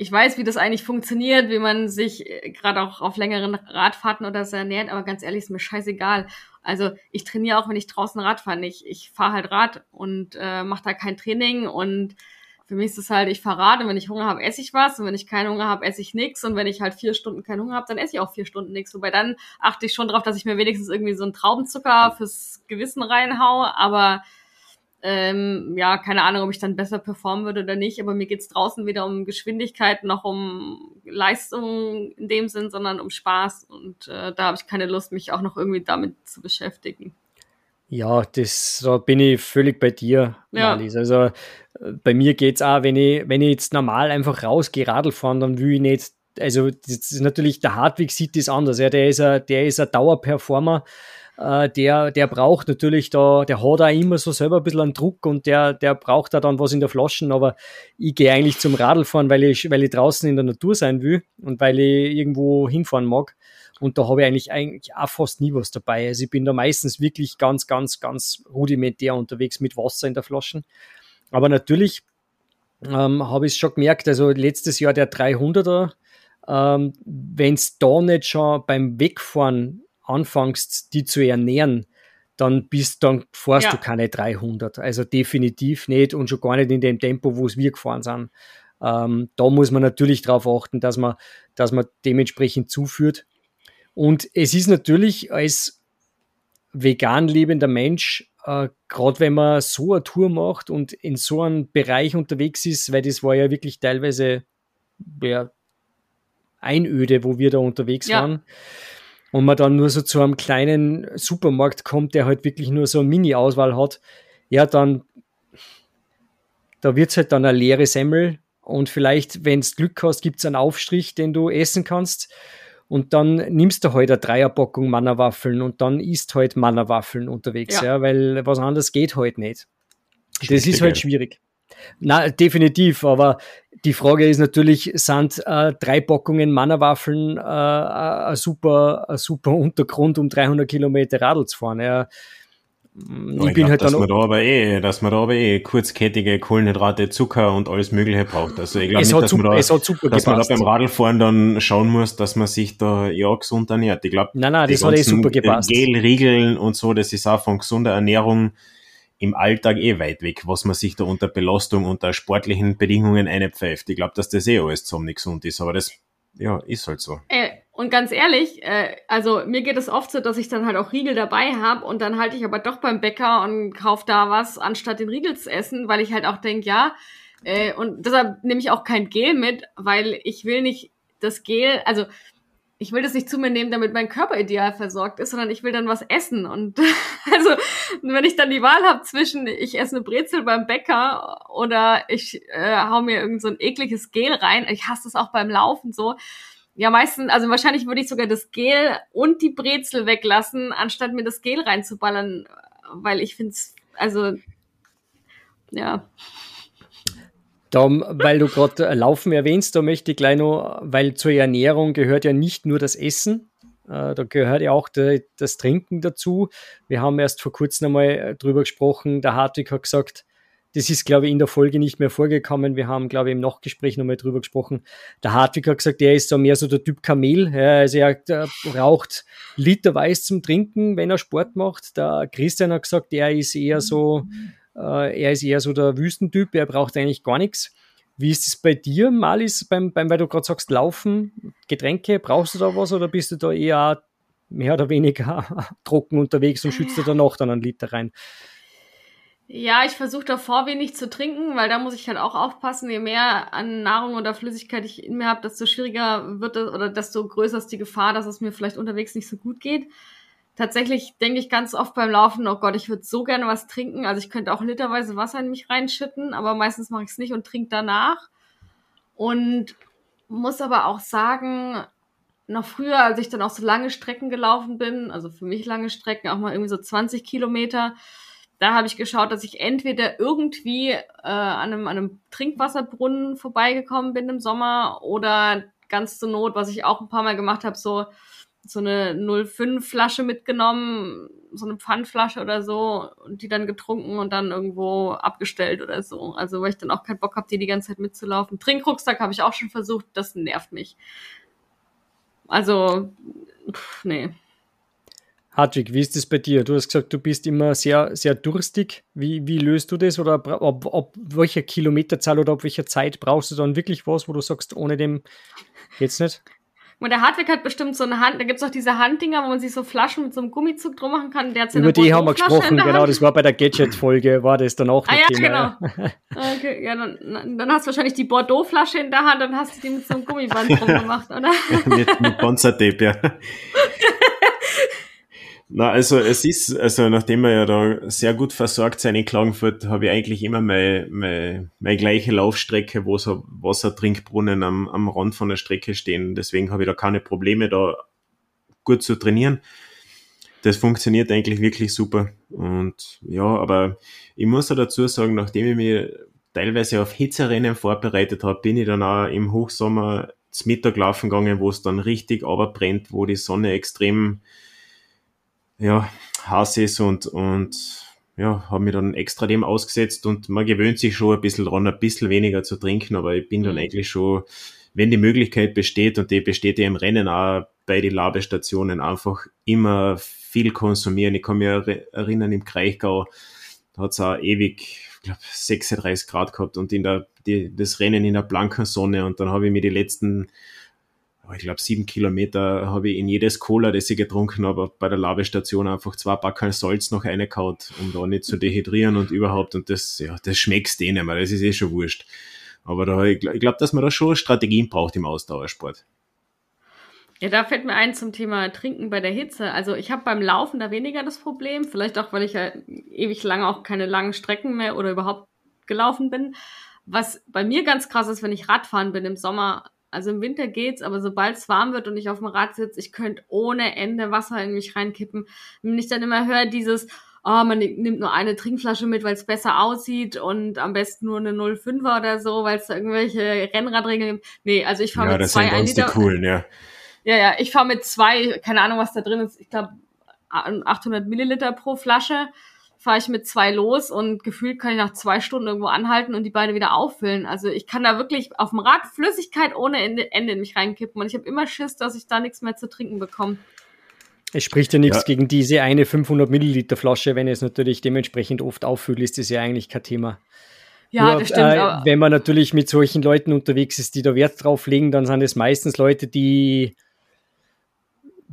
ich weiß, wie das eigentlich funktioniert, wie man sich äh, gerade auch auf längeren Radfahrten oder so ernährt, aber ganz ehrlich, ist mir scheißegal. Also ich trainiere auch, wenn ich draußen Rad fahre. Ich, ich fahre halt Rad und äh, mache da kein Training und für mich ist es halt, ich fahre Rad und wenn ich Hunger habe, esse ich was und wenn ich keinen Hunger habe, esse ich nichts und wenn ich halt vier Stunden keinen Hunger habe, dann esse ich auch vier Stunden nichts. Wobei dann achte ich schon darauf, dass ich mir wenigstens irgendwie so einen Traubenzucker fürs Gewissen reinhaue, aber ähm, ja, keine Ahnung, ob ich dann besser performen würde oder nicht, aber mir geht's draußen weder um Geschwindigkeit noch um Leistung in dem Sinn, sondern um Spaß und äh, da habe ich keine Lust, mich auch noch irgendwie damit zu beschäftigen. Ja, das da bin ich völlig bei dir, ja. Marlies. Also äh, bei mir geht's auch, wenn ich, wenn ich jetzt normal einfach rausgehe, Radl fahren, dann will ich nicht, also das ist natürlich, der Hartwig sieht das anders, ja, der ist ein, der ist ein Dauerperformer äh, der, der braucht natürlich da, der hat auch immer so selber ein bisschen einen Druck und der, der braucht da dann was in der Flaschen, aber ich gehe eigentlich zum Radlfahren, weil ich, weil ich draußen in der Natur sein will und weil ich irgendwo hinfahren mag. Und da habe ich eigentlich, eigentlich auch fast nie was dabei. Also ich bin da meistens wirklich ganz, ganz, ganz rudimentär unterwegs mit Wasser in der Flaschen. Aber natürlich ähm, habe ich es schon gemerkt, also letztes Jahr der 300er, ähm, wenn es da nicht schon beim Wegfahren anfängst, die zu ernähren, dann bist, dann fährst ja. du keine 300. Also definitiv nicht und schon gar nicht in dem Tempo, wo es wir gefahren sind. Ähm, da muss man natürlich darauf achten, dass man, dass man dementsprechend zuführt. Und es ist natürlich als vegan lebender Mensch, äh, gerade wenn man so eine Tour macht und in so einem Bereich unterwegs ist, weil das war ja wirklich teilweise ja, Einöde, wo wir da unterwegs ja. waren und man dann nur so zu einem kleinen Supermarkt kommt, der halt wirklich nur so eine Mini-Auswahl hat, ja, dann da wird es halt dann eine leere Semmel und vielleicht, wenn du Glück hast, gibt es einen Aufstrich, den du essen kannst. Und dann nimmst du halt eine Dreierpackung Mannerwaffeln und dann isst halt Mannerwaffeln unterwegs, ja. ja, weil was anderes geht halt nicht. Das ist halt schwierig. Na, definitiv, aber die Frage ist natürlich, sind äh, drei Packungen Mannerwaffeln äh, ein, super, ein super Untergrund, um 300 Kilometer Radl zu fahren? Ja, ich, ich bin glaub, halt dass man da aber eh, dass man da aber eh kurzkettige Kohlenhydrate, Zucker und alles Mögliche braucht. Also ich glaube nicht, dass, man da, dass man da beim Radlfahren dann schauen muss, dass man sich da ja gesund ernährt. Ich glaube, nein, nein, das hat eh super gepasst. Gel, Riegeln und so, das ist auch von gesunder Ernährung im Alltag eh weit weg, was man sich da unter Belastung, unter sportlichen Bedingungen einpfeift. Ich glaube, dass das eh alles zusammen nicht gesund ist, aber das, ja, ist halt so. Äh, und ganz ehrlich, äh, also mir geht es oft so, dass ich dann halt auch Riegel dabei habe und dann halte ich aber doch beim Bäcker und kaufe da was, anstatt den Riegel zu essen, weil ich halt auch denke, ja, äh, und deshalb nehme ich auch kein Gel mit, weil ich will nicht das Gel, also ich will das nicht zu mir nehmen, damit mein Körper ideal versorgt ist, sondern ich will dann was essen. Und also, wenn ich dann die Wahl habe zwischen, ich esse eine Brezel beim Bäcker oder ich äh, hau mir irgend so ein ekliges Gel rein, ich hasse das auch beim Laufen so. Ja, meistens, also wahrscheinlich würde ich sogar das Gel und die Brezel weglassen, anstatt mir das Gel reinzuballern, weil ich finde es, also, ja. Da, weil du gerade Laufen erwähnst, da möchte ich gleich noch, weil zur Ernährung gehört ja nicht nur das Essen, äh, da gehört ja auch de, das Trinken dazu. Wir haben erst vor kurzem einmal drüber gesprochen, der Hartwig hat gesagt, das ist, glaube ich, in der Folge nicht mehr vorgekommen. Wir haben, glaube ich, im Nachgespräch nochmal drüber gesprochen. Der Hartwig hat gesagt, er ist so mehr so der Typ Kamel. Ja, also er, er raucht literweise zum Trinken, wenn er Sport macht. Der Christian hat gesagt, er ist eher so, äh, er ist eher so der Wüstentyp, er braucht eigentlich gar nichts. Wie ist es bei dir, Malis, beim, beim, weil du gerade sagst, Laufen, Getränke, brauchst du da was oder bist du da eher mehr oder weniger trocken unterwegs und schützt du danach dann einen Liter rein? Ja, ich versuche davor wenig zu trinken, weil da muss ich halt auch aufpassen. Je mehr an Nahrung oder Flüssigkeit ich in mir habe, desto schwieriger wird es oder desto größer ist die Gefahr, dass es mir vielleicht unterwegs nicht so gut geht. Tatsächlich denke ich ganz oft beim Laufen, oh Gott, ich würde so gerne was trinken. Also ich könnte auch literweise Wasser in mich reinschütten, aber meistens mache ich es nicht und trinke danach. Und muss aber auch sagen, noch früher, als ich dann auch so lange Strecken gelaufen bin, also für mich lange Strecken, auch mal irgendwie so 20 Kilometer, da habe ich geschaut, dass ich entweder irgendwie äh, an, einem, an einem Trinkwasserbrunnen vorbeigekommen bin im Sommer oder ganz zur Not, was ich auch ein paar Mal gemacht habe, so so eine 05 Flasche mitgenommen, so eine Pfandflasche oder so und die dann getrunken und dann irgendwo abgestellt oder so. Also weil ich dann auch keinen Bock habe, die die ganze Zeit mitzulaufen. Trinkrucksack habe ich auch schon versucht, das nervt mich. Also, pff, nee. Hartwig, wie ist das bei dir? Du hast gesagt, du bist immer sehr, sehr durstig. Wie, wie löst du das? Oder ob, ob welcher Kilometerzahl oder ob welcher Zeit brauchst du dann wirklich was, wo du sagst, ohne dem geht's nicht? Und der Hartwig hat bestimmt so eine Hand, da gibt's auch diese Handdinger, wo man sich so Flaschen mit so einem Gummizug drum machen kann. Der hat Über die haben wir gesprochen, genau, das war bei der Gadget-Folge, war das dann auch ah, ja, Thema. genau. okay, ja, dann, dann hast du wahrscheinlich die Bordeaux-Flasche in der Hand, dann hast du die mit so einem Gummiband drum gemacht, oder? mit, mit Bonzertape, ja. Na, also es ist, also nachdem wir ja da sehr gut versorgt sind in Klagenfurt, habe ich eigentlich immer meine, meine, meine gleiche Laufstrecke, wo so Wassertrinkbrunnen am, am Rand von der Strecke stehen. Deswegen habe ich da keine Probleme, da gut zu trainieren. Das funktioniert eigentlich wirklich super. Und ja, aber ich muss auch dazu sagen, nachdem ich mich teilweise auf Hitzerennen vorbereitet habe, bin ich dann auch im Hochsommer zum Mittag laufen gegangen, wo es dann richtig brennt, wo die Sonne extrem ja, ist und, und ja, habe mich dann extra dem ausgesetzt und man gewöhnt sich schon ein bisschen dran, ein bisschen weniger zu trinken, aber ich bin dann mhm. eigentlich schon, wenn die Möglichkeit besteht und die besteht ja im Rennen auch bei den Labestationen einfach immer viel konsumieren. Ich kann mich erinnern, im Kraichgau hat es auch ewig, ich glaube, 36 Grad gehabt und in der, die, das Rennen in der blanken Sonne und dann habe ich mir die letzten ich glaube, sieben Kilometer habe ich in jedes Cola, das ich getrunken habe, bei der Labestation einfach zwei Backen Salz noch reingekaut, um da nicht zu dehydrieren und überhaupt. Und das, ja, das schmeckt denen mal, das ist eh schon wurscht. Aber da, ich glaube, dass man da schon Strategien braucht im Ausdauersport. Ja, da fällt mir ein zum Thema Trinken bei der Hitze. Also ich habe beim Laufen da weniger das Problem, vielleicht auch, weil ich ja ewig lange auch keine langen Strecken mehr oder überhaupt gelaufen bin. Was bei mir ganz krass ist, wenn ich Radfahren bin im Sommer, also im Winter geht's, aber sobald es warm wird und ich auf dem Rad sitze, ich könnte ohne Ende Wasser in mich reinkippen. Wenn ich dann immer höre, dieses, oh, man nimmt nur eine Trinkflasche mit, weil es besser aussieht und am besten nur eine 05er oder so, weil es da irgendwelche Rennradregeln gibt. Nee, also ich fahre ja, mit zwei ein Liter. Coolen, ja. Ja, ja, ich fahre mit zwei, keine Ahnung, was da drin ist. Ich glaube 800 Milliliter pro Flasche fahre ich mit zwei los und gefühlt kann ich nach zwei Stunden irgendwo anhalten und die beide wieder auffüllen. Also ich kann da wirklich auf dem Rad Flüssigkeit ohne Ende, Ende in mich reinkippen und ich habe immer Schiss, dass ich da nichts mehr zu trinken bekomme. Es spricht ja nichts ja. gegen diese eine 500 Milliliter Flasche, wenn es natürlich dementsprechend oft auffüllt, ist das ja eigentlich kein Thema. Ja, Nur, das stimmt. Äh, wenn man natürlich mit solchen Leuten unterwegs ist, die da Wert drauf legen, dann sind es meistens Leute, die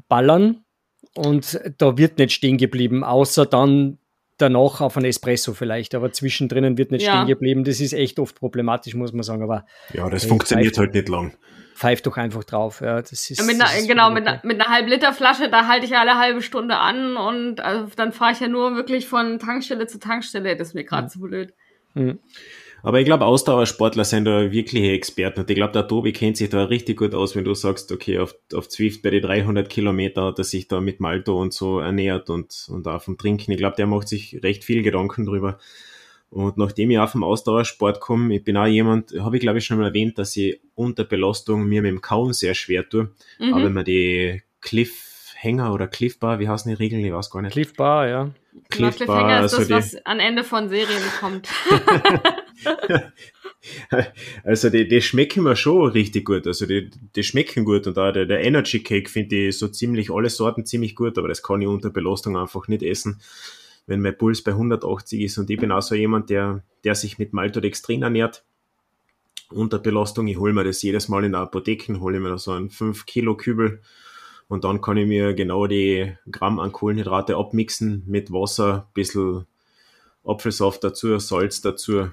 ballern und da wird nicht stehen geblieben, außer dann danach auf ein Espresso vielleicht, aber zwischendrin wird nicht ja. stehen geblieben. Das ist echt oft problematisch, muss man sagen. Aber ja, das funktioniert halt nicht lang. Pfeift doch einfach drauf. Ja, das ist, ja, mit das einer, genau, mit einer, mit einer halb Liter Flasche, da halte ich alle halbe Stunde an und also, dann fahre ich ja nur wirklich von Tankstelle zu Tankstelle. Das ist mir gerade mhm. zu blöd. Mhm. Aber ich glaube, Ausdauersportler sind da wirkliche Experten. Und ich glaube, der Tobi kennt sich da richtig gut aus, wenn du sagst, okay, auf, auf Zwift bei den 300 Kilometer hat er sich da mit Malto und so ernährt und, und auch vom Trinken. Ich glaube, der macht sich recht viel Gedanken drüber. Und nachdem ich auch vom Ausdauersport komme, ich bin auch jemand, habe ich glaube ich schon mal erwähnt, dass ich unter Belastung mir mit dem Kauen sehr schwer tue. Mhm. Aber wenn man die Cliff Cliffhanger oder Cliffbar, wie heißen die Regeln? Ich weiß gar nicht. Cliffbar, ja. Cliffbar, Cliffhanger ist also das, was am Ende von Serien kommt. also die, die schmecken mir schon richtig gut. Also die, die schmecken gut und auch der, der Energy Cake finde ich so ziemlich alle Sorten ziemlich gut, aber das kann ich unter Belastung einfach nicht essen, wenn mein Puls bei 180 ist. Und ich bin auch so jemand, der, der sich mit Maltodextrin ernährt. Unter Belastung, ich hole mir das jedes Mal in der Apotheke, hole mir da so einen 5 Kilo Kübel und dann kann ich mir genau die Gramm an Kohlenhydrate abmixen mit Wasser, bisschen Apfelsaft dazu, Salz dazu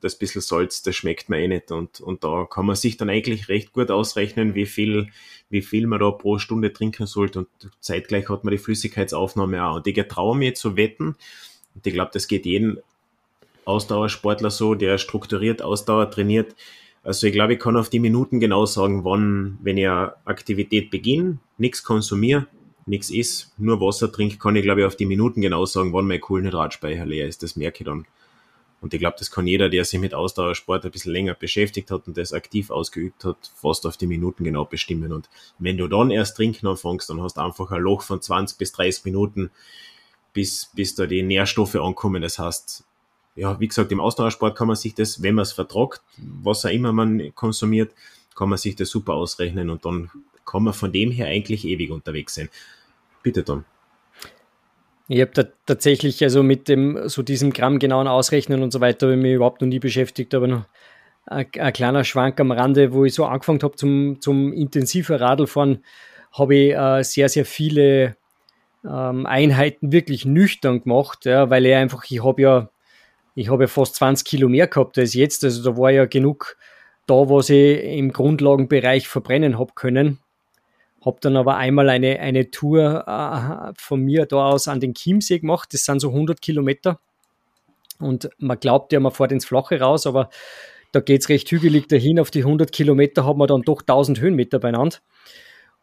das bisschen Salz, das schmeckt mir eh nicht. Und, und da kann man sich dann eigentlich recht gut ausrechnen, wie viel, wie viel man da pro Stunde trinken sollte. Und zeitgleich hat man die Flüssigkeitsaufnahme auch. Und ich traue mir zu wetten, und ich glaube, das geht jeden Ausdauersportler so, der strukturiert Ausdauer trainiert. Also ich glaube, ich kann auf die Minuten genau sagen, wann, wenn ich Aktivität beginne, nichts konsumiere, nichts isst, nur Wasser trinke, kann ich glaube ich auf die Minuten genau sagen, wann mein Kohlenhydratspeicher leer ist. Das merke ich dann. Und ich glaube, das kann jeder, der sich mit Ausdauersport ein bisschen länger beschäftigt hat und das aktiv ausgeübt hat, fast auf die Minuten genau bestimmen. Und wenn du dann erst trinken anfängst, dann hast du einfach ein Loch von 20 bis 30 Minuten, bis, bis da die Nährstoffe ankommen. Das heißt, ja, wie gesagt, im Ausdauersport kann man sich das, wenn man es vertragt, was auch immer man konsumiert, kann man sich das super ausrechnen und dann kann man von dem her eigentlich ewig unterwegs sein. Bitte, Tom. Ich habe tatsächlich, also mit dem, so diesem grammgenauen Ausrechnen und so weiter, habe ich mich überhaupt noch nie beschäftigt, aber noch ein, ein kleiner Schwank am Rande, wo ich so angefangen habe zum, zum intensiver Radlfahren, habe ich äh, sehr, sehr viele ähm, Einheiten wirklich nüchtern gemacht, ja, weil ich einfach, ich habe ja, ich habe ja fast 20 Kilo mehr gehabt als jetzt, also da war ja genug da, was ich im Grundlagenbereich verbrennen habe können. Habe dann aber einmal eine, eine Tour äh, von mir da aus an den Chiemsee gemacht. Das sind so 100 Kilometer. Und man glaubt ja, man fährt ins Flache raus, aber da geht es recht hügelig dahin. Auf die 100 Kilometer haben wir dann doch 1000 Höhenmeter beieinander.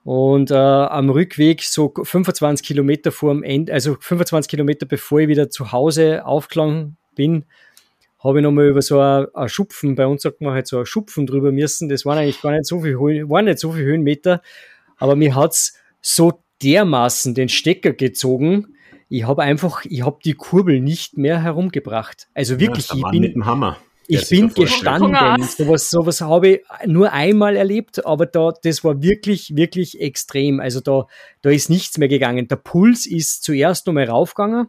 Und äh, am Rückweg so 25 Kilometer vor dem Ende, also 25 Kilometer bevor ich wieder zu Hause aufgelangen bin, habe ich nochmal über so ein, Schupfen, bei uns sagt man halt so ein Schupfen drüber müssen. Das waren eigentlich gar nicht so viel, nicht so viele Höhenmeter aber mir hat's so dermaßen den Stecker gezogen. Ich habe einfach, ich habe die Kurbel nicht mehr herumgebracht. Also wirklich, ja, ich bin mit dem Hammer. Ich bin gestanden. Sowas, sowas habe ich nur einmal erlebt, aber da, das war wirklich, wirklich extrem. Also da, da ist nichts mehr gegangen. Der Puls ist zuerst nochmal raufgegangen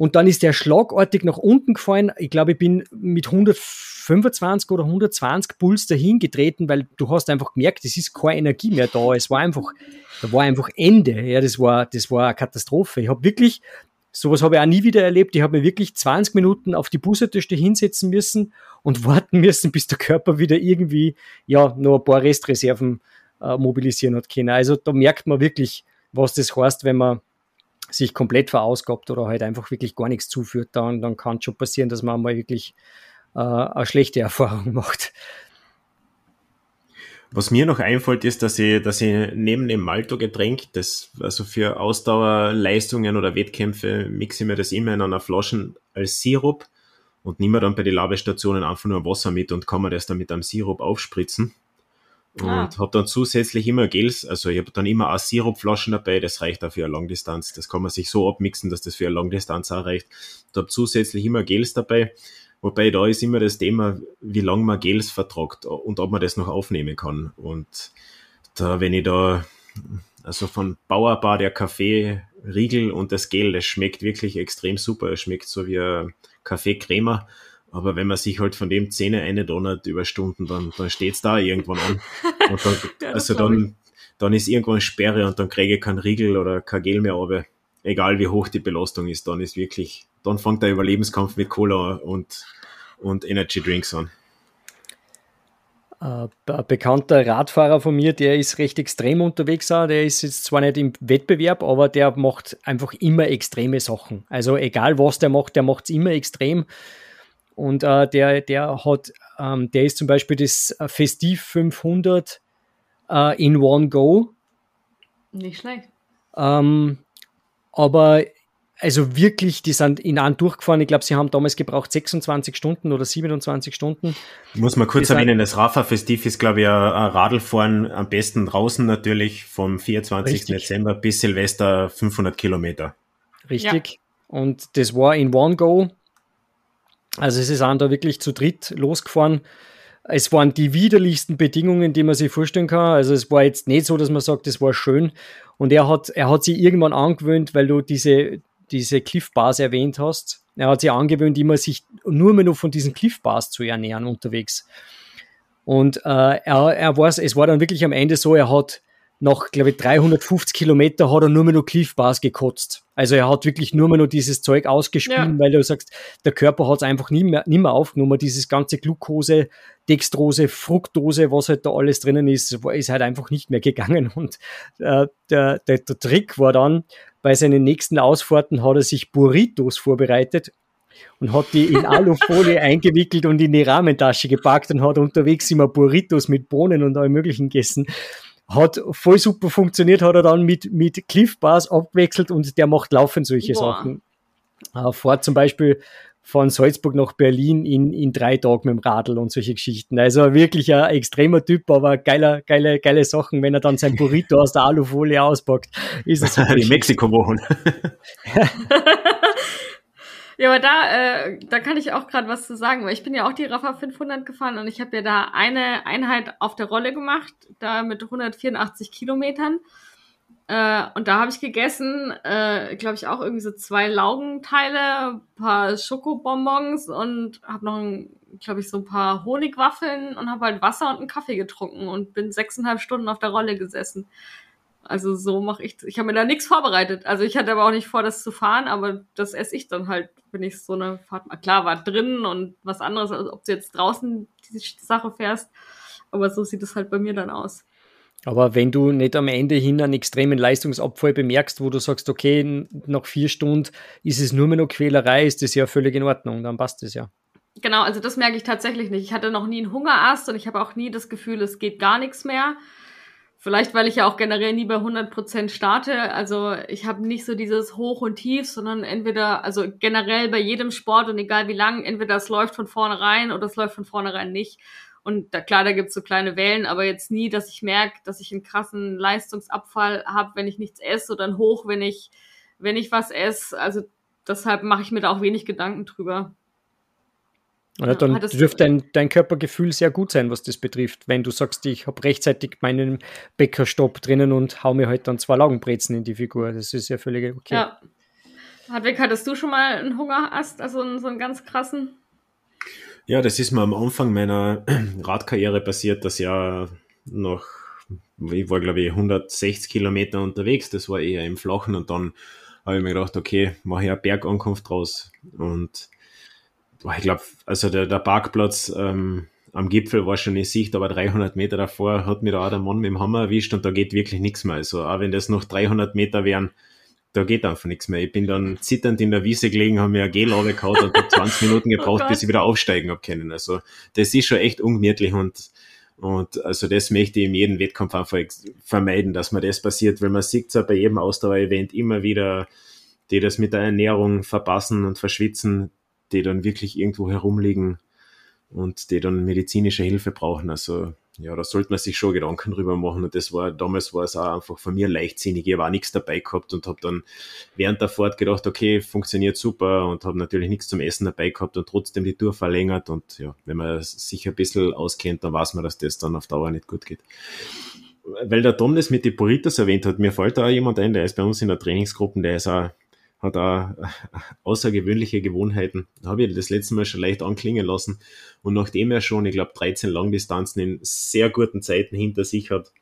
und dann ist der schlagartig nach unten gefallen. Ich glaube, ich bin mit 125 oder 120 Puls dahin getreten, weil du hast einfach gemerkt, es ist keine Energie mehr da. Es war einfach, da war einfach Ende. Ja, das war, das war eine Katastrophe. Ich habe wirklich, sowas habe ich auch nie wieder erlebt. Ich habe mir wirklich 20 Minuten auf die Bussetasche hinsetzen müssen und warten müssen, bis der Körper wieder irgendwie, ja, noch ein paar Restreserven äh, mobilisieren hat können. Also da merkt man wirklich, was das heißt, wenn man sich komplett verausgabt oder halt einfach wirklich gar nichts zuführt, dann, dann kann es schon passieren, dass man mal wirklich äh, eine schlechte Erfahrung macht. Was mir noch einfällt, ist, dass ich, dass ich neben dem Malto-Getränk, das also für Ausdauerleistungen oder Wettkämpfe mixe ich mir das immer in einer Flasche als Sirup und nehme dann bei den Labestationen einfach nur Wasser mit und kann mir das dann mit einem Sirup aufspritzen. Und ah. habe dann zusätzlich immer Gels, also ich habe dann immer auch Sirupflaschen dabei, das reicht auch für eine Langdistanz. Das kann man sich so abmixen, dass das für eine Langdistanz auch reicht. Ich habe zusätzlich immer Gels dabei, wobei da ist immer das Thema, wie lange man Gels vertragt und ob man das noch aufnehmen kann. Und da, wenn ich da, also von Bauerbar der Kaffee, Riegel und das Gel, das schmeckt wirklich extrem super. Es schmeckt so wie ein Kaffeecrema. Aber wenn man sich halt von dem Zähne eine donnert über Stunden, dann, dann steht's da irgendwann an. Und dann, ja, also dann, dann ist irgendwann Sperre und dann kriege ich keinen Riegel oder kein Gel mehr aber Egal wie hoch die Belastung ist, dann ist wirklich, dann fängt der Überlebenskampf mit Cola und, und Energy Drinks an. Ein bekannter Radfahrer von mir, der ist recht extrem unterwegs. Auch. Der ist jetzt zwar nicht im Wettbewerb, aber der macht einfach immer extreme Sachen. Also egal was der macht, der macht es immer extrem. Und äh, der, der hat, ähm, der ist zum Beispiel das äh, Festiv 500 äh, in One Go. Nicht schlecht. Ähm, aber also wirklich, die sind in einem durchgefahren. Ich glaube, sie haben damals gebraucht 26 Stunden oder 27 Stunden. Muss man kurz erwähnen, das Rafa Festiv ist, glaube ich, ein Radlfahren am besten draußen natürlich vom 24. Richtig. Dezember bis Silvester 500 Kilometer. Richtig. Ja. Und das war in One Go. Also sie sind da wirklich zu dritt losgefahren. Es waren die widerlichsten Bedingungen, die man sich vorstellen kann. Also es war jetzt nicht so, dass man sagt, es war schön. Und er hat, er hat sich irgendwann angewöhnt, weil du diese, diese Cliff Bars erwähnt hast. Er hat sich angewöhnt, immer sich nur mehr noch von diesen Cliff Bars zu ernähren unterwegs. Und äh, er, er es war dann wirklich am Ende so, er hat nach, glaube ich, 350 Kilometer hat er nur mehr noch Cliff Bars gekotzt. Also er hat wirklich nur mehr noch dieses Zeug ausgespielt, ja. weil du sagst, der Körper hat es einfach nie mehr, nie mehr aufgenommen. Dieses ganze Glucose, Dextrose, Fructose, was halt da alles drinnen ist, ist halt einfach nicht mehr gegangen. Und äh, der, der, der Trick war dann, bei seinen nächsten Ausfahrten hat er sich Burritos vorbereitet und hat die in Alufolie eingewickelt und in die Rahmentasche gepackt und hat unterwegs immer Burritos mit Bohnen und allem möglichen gegessen. Hat voll super funktioniert, hat er dann mit, mit Cliff Bars abwechselt und der macht laufend solche Boah. Sachen. Äh, fährt zum Beispiel von Salzburg nach Berlin in, in drei Tagen mit dem Radl und solche Geschichten. Also wirklich ein extremer Typ, aber geiler, geile, geile Sachen, wenn er dann sein Burrito aus der Alufolie auspackt. Ist es Die Mexiko-Wochen. ja, aber da, äh, da kann ich auch gerade was zu sagen, weil ich bin ja auch die Rafa 500 gefahren und ich habe ja da eine Einheit auf der Rolle gemacht, da mit 184 Kilometern. Äh, und da habe ich gegessen, äh, glaube ich, auch irgendwie so zwei Laugenteile, ein paar Schokobonbons und habe noch, glaube ich, so ein paar Honigwaffeln und habe halt Wasser und einen Kaffee getrunken und bin sechseinhalb Stunden auf der Rolle gesessen. Also so mache ich. Ich habe mir da nichts vorbereitet. Also ich hatte aber auch nicht vor, das zu fahren, aber das esse ich dann halt, wenn ich so eine Fahrt mal. Klar, war drin und was anderes, als ob du jetzt draußen die Sache fährst. Aber so sieht es halt bei mir dann aus. Aber wenn du nicht am Ende hin einen extremen Leistungsabfall bemerkst, wo du sagst, okay, nach vier Stunden ist es nur mehr noch Quälerei, ist das ja völlig in Ordnung, dann passt das ja. Genau, also das merke ich tatsächlich nicht. Ich hatte noch nie einen Hungerast und ich habe auch nie das Gefühl, es geht gar nichts mehr. Vielleicht, weil ich ja auch generell nie bei 100% starte. Also ich habe nicht so dieses Hoch und Tief, sondern entweder, also generell bei jedem Sport und egal wie lang, entweder es läuft von vornherein oder es läuft von vornherein nicht. Und da, klar, da gibt's so kleine Wellen, aber jetzt nie, dass ich merke, dass ich einen krassen Leistungsabfall habe, wenn ich nichts esse oder einen Hoch, wenn ich, wenn ich was esse. Also deshalb mache ich mir da auch wenig Gedanken drüber. Ja, dann ja, dürfte dein, dein Körpergefühl sehr gut sein, was das betrifft. Wenn du sagst, ich habe rechtzeitig meinen Bäckerstopp drinnen und hau mir halt dann zwei Laugenbrezen in die Figur. Das ist ja völlig okay. Ja. Hartwig, hattest du schon mal einen Hungerast, also einen, so einen ganz krassen? Ja, das ist mir am Anfang meiner Radkarriere passiert, dass ja noch, ich war glaube ich 160 Kilometer unterwegs, das war eher im Flachen und dann habe ich mir gedacht, okay, mache ich eine Bergankunft draus und ich glaube, also der, der Parkplatz ähm, am Gipfel war schon in Sicht, aber 300 Meter davor hat mir da auch der Mann mit dem Hammer erwischt und da geht wirklich nichts mehr. Also auch wenn das noch 300 Meter wären, da geht einfach nichts mehr. Ich bin dann zitternd in der Wiese gelegen, habe mir ein Gel gehauen und habe 20 Minuten gebraucht, oh bis ich wieder aufsteigen habe können. Also das ist schon echt ungemütlich und und also das möchte ich in jedem Wettkampf einfach vermeiden, dass mir das passiert, weil man sieht es ja bei jedem Ausdauer-Event immer wieder, die das mit der Ernährung verpassen und verschwitzen, die dann wirklich irgendwo herumliegen und die dann medizinische Hilfe brauchen. Also ja, da sollte man sich schon Gedanken drüber machen. Und das war, damals war es auch einfach von mir leichtsinnig. Ich habe auch nichts dabei gehabt und habe dann während der Fahrt gedacht, okay, funktioniert super und habe natürlich nichts zum Essen dabei gehabt und trotzdem die Tour verlängert. Und ja, wenn man sich ein bisschen auskennt, dann weiß man, dass das dann auf Dauer nicht gut geht. Weil der Tom das mit den Burritos erwähnt hat, mir fällt da jemand ein, der ist bei uns in der Trainingsgruppe, der ist auch hat auch außergewöhnliche Gewohnheiten. Habe ich das letzte Mal schon leicht anklingen lassen. Und nachdem er schon, ich glaube, 13 Langdistanzen in sehr guten Zeiten hinter sich hat,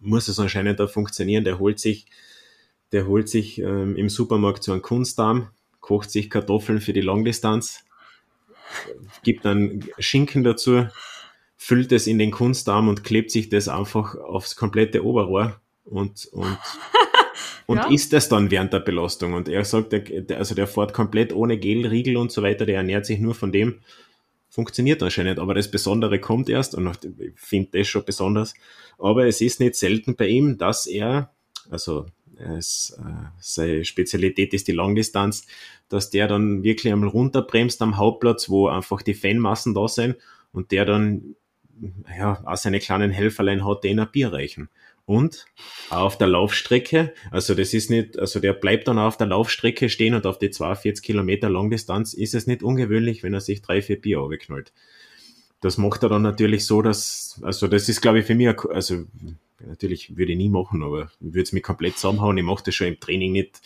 muss es anscheinend auch funktionieren. Der holt sich, der holt sich ähm, im Supermarkt so einen Kunstdarm, kocht sich Kartoffeln für die Langdistanz, gibt dann Schinken dazu, füllt es in den Kunstdarm und klebt sich das einfach aufs komplette Oberrohr und, und und ja. isst das dann während der Belastung. Und er sagt, der, also der fährt komplett ohne Gel, Riegel und so weiter, der ernährt sich nur von dem. Funktioniert anscheinend, aber das Besondere kommt erst und ich finde das schon besonders. Aber es ist nicht selten bei ihm, dass er, also es, äh, seine Spezialität ist die Langdistanz, dass der dann wirklich einmal runterbremst am Hauptplatz, wo einfach die Fanmassen da sind und der dann ja, auch seine kleinen Helferlein hat, die in ein Bier reichen. Und? Auf der Laufstrecke, also das ist nicht, also der bleibt dann auf der Laufstrecke stehen und auf die 42 Kilometer Langdistanz ist es nicht ungewöhnlich, wenn er sich drei, vier Bier abknallt. Das macht er dann natürlich so, dass, also das ist glaube ich für mich, also natürlich würde ich nie machen, aber würde es mich komplett zusammenhauen, ich mache das schon im Training nicht,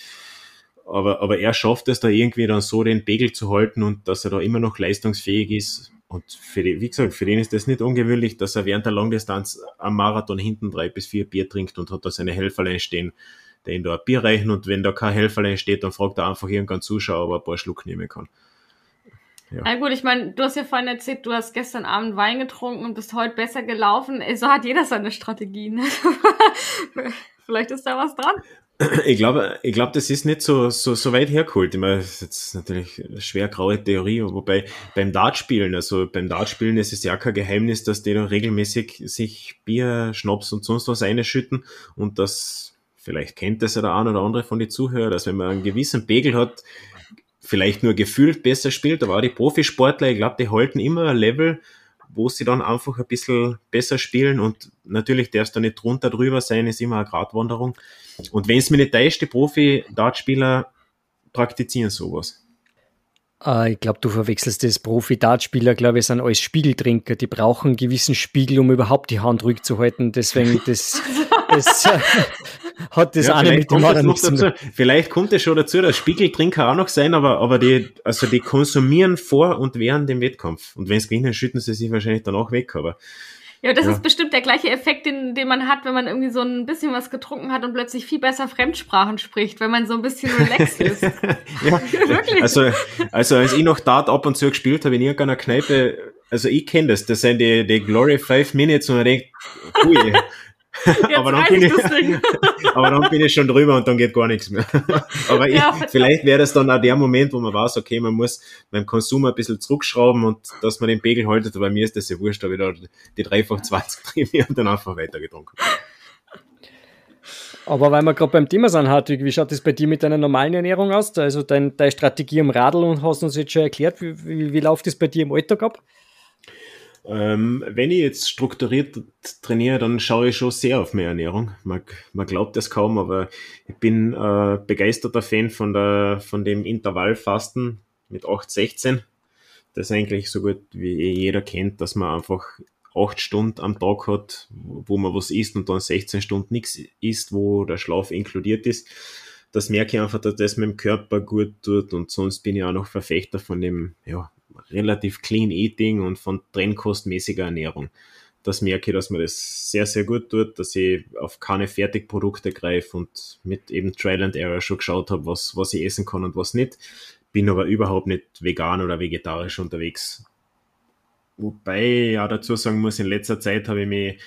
aber, aber er schafft es da irgendwie dann so den Pegel zu halten und dass er da immer noch leistungsfähig ist, und für die, wie gesagt, für den ist das nicht ungewöhnlich, dass er während der Langdistanz am Marathon hinten drei bis vier Bier trinkt und hat da seine Helferlein stehen, der ihn da ein Bier reichen und wenn da kein Helferlein steht, dann fragt er einfach irgendeinen Zuschauer, ob er ein paar Schluck nehmen kann. Ja. Na gut, ich meine, du hast ja vorhin erzählt, du hast gestern Abend Wein getrunken und bist heute besser gelaufen. So hat jeder seine Strategien. Vielleicht ist da was dran. Ich glaube, ich glaube, das ist nicht so, so, so weit hergeholt. Ich meine, das ist jetzt natürlich eine schwer graue Theorie, wobei beim Dartspielen, also beim Dartspielen ist es ja kein Geheimnis, dass die da regelmäßig sich Bier, Schnaps und sonst was einschütten und das, vielleicht kennt das ja der eine oder andere von den Zuhörern, dass wenn man einen gewissen Pegel hat, vielleicht nur gefühlt besser spielt, aber auch die Profisportler, ich glaube, die halten immer ein Level, wo sie dann einfach ein bisschen besser spielen und natürlich darfst du nicht drunter drüber sein, ist immer eine Gratwanderung. Und wenn es mir nicht täuscht, die Profi-Dartspieler praktizieren sowas. Uh, ich glaube, du verwechselst das. Profi-Dartspieler, glaube ich, sind alles Spiegeltrinker. Die brauchen einen gewissen Spiegel, um überhaupt die Hand ruhig zu halten. Deswegen, das, das äh, hat das ja, eine mit dem anderen nichts dazu. Vielleicht kommt es schon dazu, dass Spiegeltrinker auch noch sein, aber, aber die, also die konsumieren vor und während dem Wettkampf. Und wenn es gewinnen, schütten sie sich wahrscheinlich danach weg, aber ja, das ja. ist bestimmt der gleiche Effekt, den, den man hat, wenn man irgendwie so ein bisschen was getrunken hat und plötzlich viel besser Fremdsprachen spricht, wenn man so ein bisschen relaxed ist. ja, wirklich. Also, also als ich noch Dart ab und zu gespielt habe in irgendeiner Kneipe, also ich kenne das, das sind die, die Glory Five Minutes und man denkt, ui, aber, dann bin ich, aber dann bin ich schon drüber und dann geht gar nichts mehr. aber ich, ja, vielleicht wäre das dann auch der Moment, wo man weiß, okay, man muss beim Konsum ein bisschen zurückschrauben und dass man den Pegel haltet. Aber bei mir ist das ja wurscht, da wieder die dreifach 20 drin und dann einfach weitergetrunken. Aber weil wir gerade beim Thema sind, Hartwig, wie schaut es bei dir mit deiner normalen Ernährung aus? Also dein, deine Strategie im Radl und hast uns jetzt schon erklärt, wie, wie, wie läuft es bei dir im Alltag ab? Ähm, wenn ich jetzt strukturiert trainiere, dann schaue ich schon sehr auf meine Ernährung. Man, man glaubt das kaum, aber ich bin äh, begeisterter Fan von, der, von dem Intervallfasten mit 8-16. Das ist eigentlich so gut wie eh jeder kennt, dass man einfach 8 Stunden am Tag hat, wo man was isst und dann 16 Stunden nichts isst, wo der Schlaf inkludiert ist. Das merke ich einfach, dass das meinem Körper gut tut und sonst bin ich auch noch Verfechter von dem, ja, relativ clean eating und von trennkostmäßiger Ernährung. Das merke ich, dass mir das sehr, sehr gut tut, dass ich auf keine Fertigprodukte greife und mit eben Trial and Error schon geschaut habe, was, was ich essen kann und was nicht. Bin aber überhaupt nicht vegan oder vegetarisch unterwegs. Wobei ich ja dazu sagen muss, in letzter Zeit habe ich mich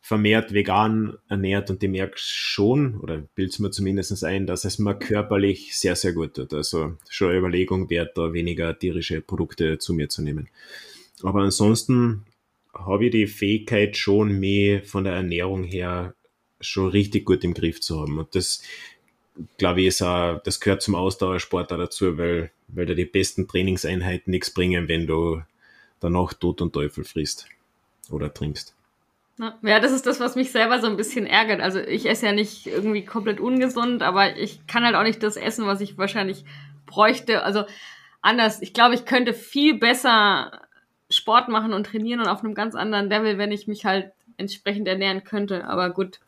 vermehrt vegan ernährt und ich merke schon, oder bildet mir zumindest ein, dass es mir körperlich sehr, sehr gut tut. Also schon eine Überlegung wert, da weniger tierische Produkte zu mir zu nehmen. Aber ansonsten habe ich die Fähigkeit schon, mich von der Ernährung her schon richtig gut im Griff zu haben. Und das, glaube ich, ist auch, das gehört zum Ausdauersport auch dazu, weil, weil da die besten Trainingseinheiten nichts bringen, wenn du danach Tod und Teufel frisst oder trinkst. Ja, das ist das, was mich selber so ein bisschen ärgert. Also ich esse ja nicht irgendwie komplett ungesund, aber ich kann halt auch nicht das essen, was ich wahrscheinlich bräuchte. Also anders. Ich glaube, ich könnte viel besser Sport machen und trainieren und auf einem ganz anderen Level, wenn ich mich halt entsprechend ernähren könnte. Aber gut,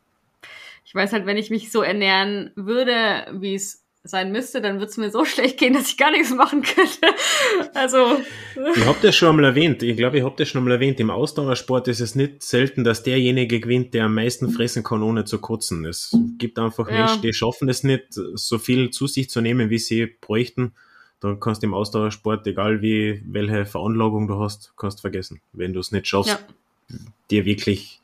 ich weiß halt, wenn ich mich so ernähren würde, wie es sein müsste, dann würde es mir so schlecht gehen, dass ich gar nichts machen könnte. Also. Ich habe das schon einmal erwähnt. Ich glaube, ich habe das schon einmal erwähnt. Im Ausdauersport ist es nicht selten, dass derjenige gewinnt, der am meisten fressen kann, ohne zu kotzen. Es gibt einfach ja. Menschen, die schaffen es nicht, so viel zu sich zu nehmen, wie sie bräuchten. Dann kannst du im Ausdauersport, egal wie, welche Veranlagung du hast, kannst vergessen. Wenn du es nicht schaffst, ja. dir wirklich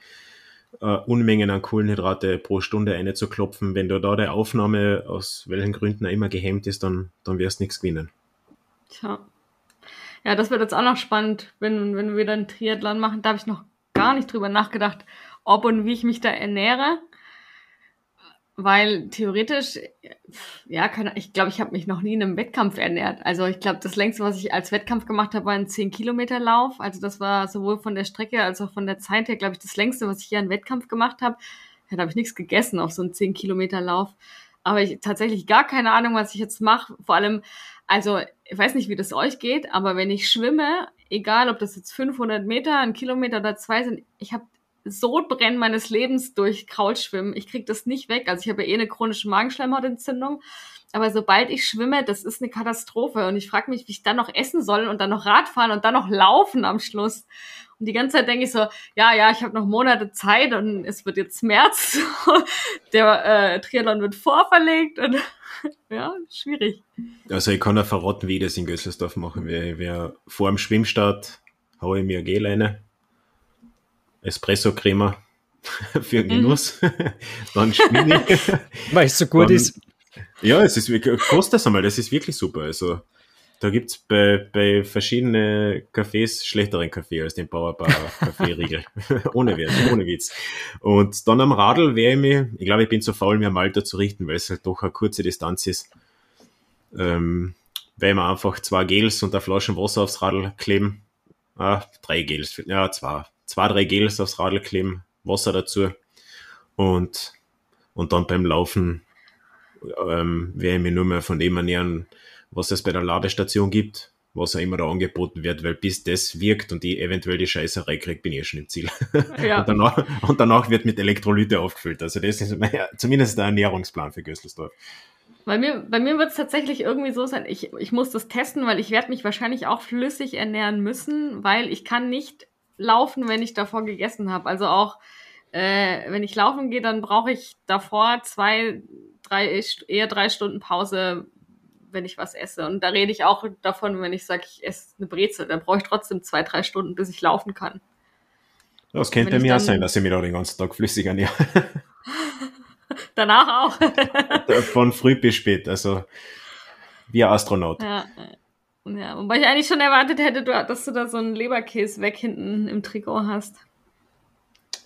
uh, Unmengen an Kohlenhydrate pro Stunde eine zu klopfen. Wenn du da der Aufnahme aus welchen Gründen auch immer gehemmt ist, dann, dann wirst du nichts gewinnen. Tja. Ja, das wird jetzt auch noch spannend, wenn, wenn wir dann Triathlon machen. Da habe ich noch gar nicht drüber nachgedacht, ob und wie ich mich da ernähre. Weil theoretisch, ja, kann, ich glaube, ich habe mich noch nie in einem Wettkampf ernährt. Also ich glaube, das längste, was ich als Wettkampf gemacht habe, war ein 10-Kilometer-Lauf. Also das war sowohl von der Strecke als auch von der Zeit her, glaube ich, das längste, was ich hier an Wettkampf gemacht habe. Ja, da habe ich nichts gegessen auf so einen 10-Kilometer-Lauf. Aber ich tatsächlich gar keine Ahnung, was ich jetzt mache. Vor allem, also ich weiß nicht, wie das euch geht, aber wenn ich schwimme, egal ob das jetzt 500 Meter, ein Kilometer oder zwei sind, ich habe Sodbrennen meines Lebens durch Kraulschwimmen. Ich krieg das nicht weg. Also ich habe ja eh eine chronische Magenschleimhautentzündung. Aber sobald ich schwimme, das ist eine Katastrophe. Und ich frage mich, wie ich dann noch essen soll und dann noch Radfahren und dann noch laufen am Schluss. Und die ganze Zeit denke ich so, ja, ja, ich habe noch Monate Zeit und es wird jetzt März. Der äh, Triathlon wird vorverlegt und ja, schwierig. Also ich kann ja verraten, wie ich das in Gösselsdorf machen werde. Wir, vor dem Schwimmstart haue ich mir eine Geleine Espresso-Crema für mhm. Genuss. Mhm. Dann ich. Weil es so gut Dann, ist. Ja, es ist wirklich, kostet das einmal, das ist wirklich super. Also, da gibt's bei, bei verschiedenen Cafés schlechteren Kaffee als den Bauerbar Kaffeeriegel. ohne Wert, ohne Witz. Und dann am Radl wäre ich mir, ich glaube, ich bin zu faul, mir am Alter zu richten, weil es halt doch eine kurze Distanz ist. Ähm, weil wir einfach zwei Gels und eine Flasche Wasser aufs Radl kleben. Ah, drei Gels, ja, zwei, zwei, drei Gels aufs Radl kleben, Wasser dazu und, und dann beim Laufen ähm, werde ich mich nur mehr von dem ernähren, was es bei der Ladestation gibt, was auch immer da angeboten wird, weil bis das wirkt und ich eventuell die Scheißerei kriege, bin ich eh schon im Ziel. Ja. und, danach, und danach wird mit Elektrolyte aufgefüllt. Also das ist mein, zumindest der Ernährungsplan für Gösselsdorf. Bei mir, bei mir wird es tatsächlich irgendwie so sein, ich, ich muss das testen, weil ich werde mich wahrscheinlich auch flüssig ernähren müssen, weil ich kann nicht laufen, wenn ich davor gegessen habe. Also auch äh, wenn ich laufen gehe, dann brauche ich davor zwei, drei, eher drei Stunden Pause, wenn ich was esse. Und da rede ich auch davon, wenn ich sage, ich esse eine Brezel, dann brauche ich trotzdem zwei, drei Stunden, bis ich laufen kann. Das könnte bei mir auch sein, dass ich mich da den ganzen Tag flüssig ernähre. Danach auch. Von früh bis spät, also wie ein Astronaut. Ja, ja, wobei ich eigentlich schon erwartet hätte, dass du da so einen Leberkäse weg hinten im Trikot hast.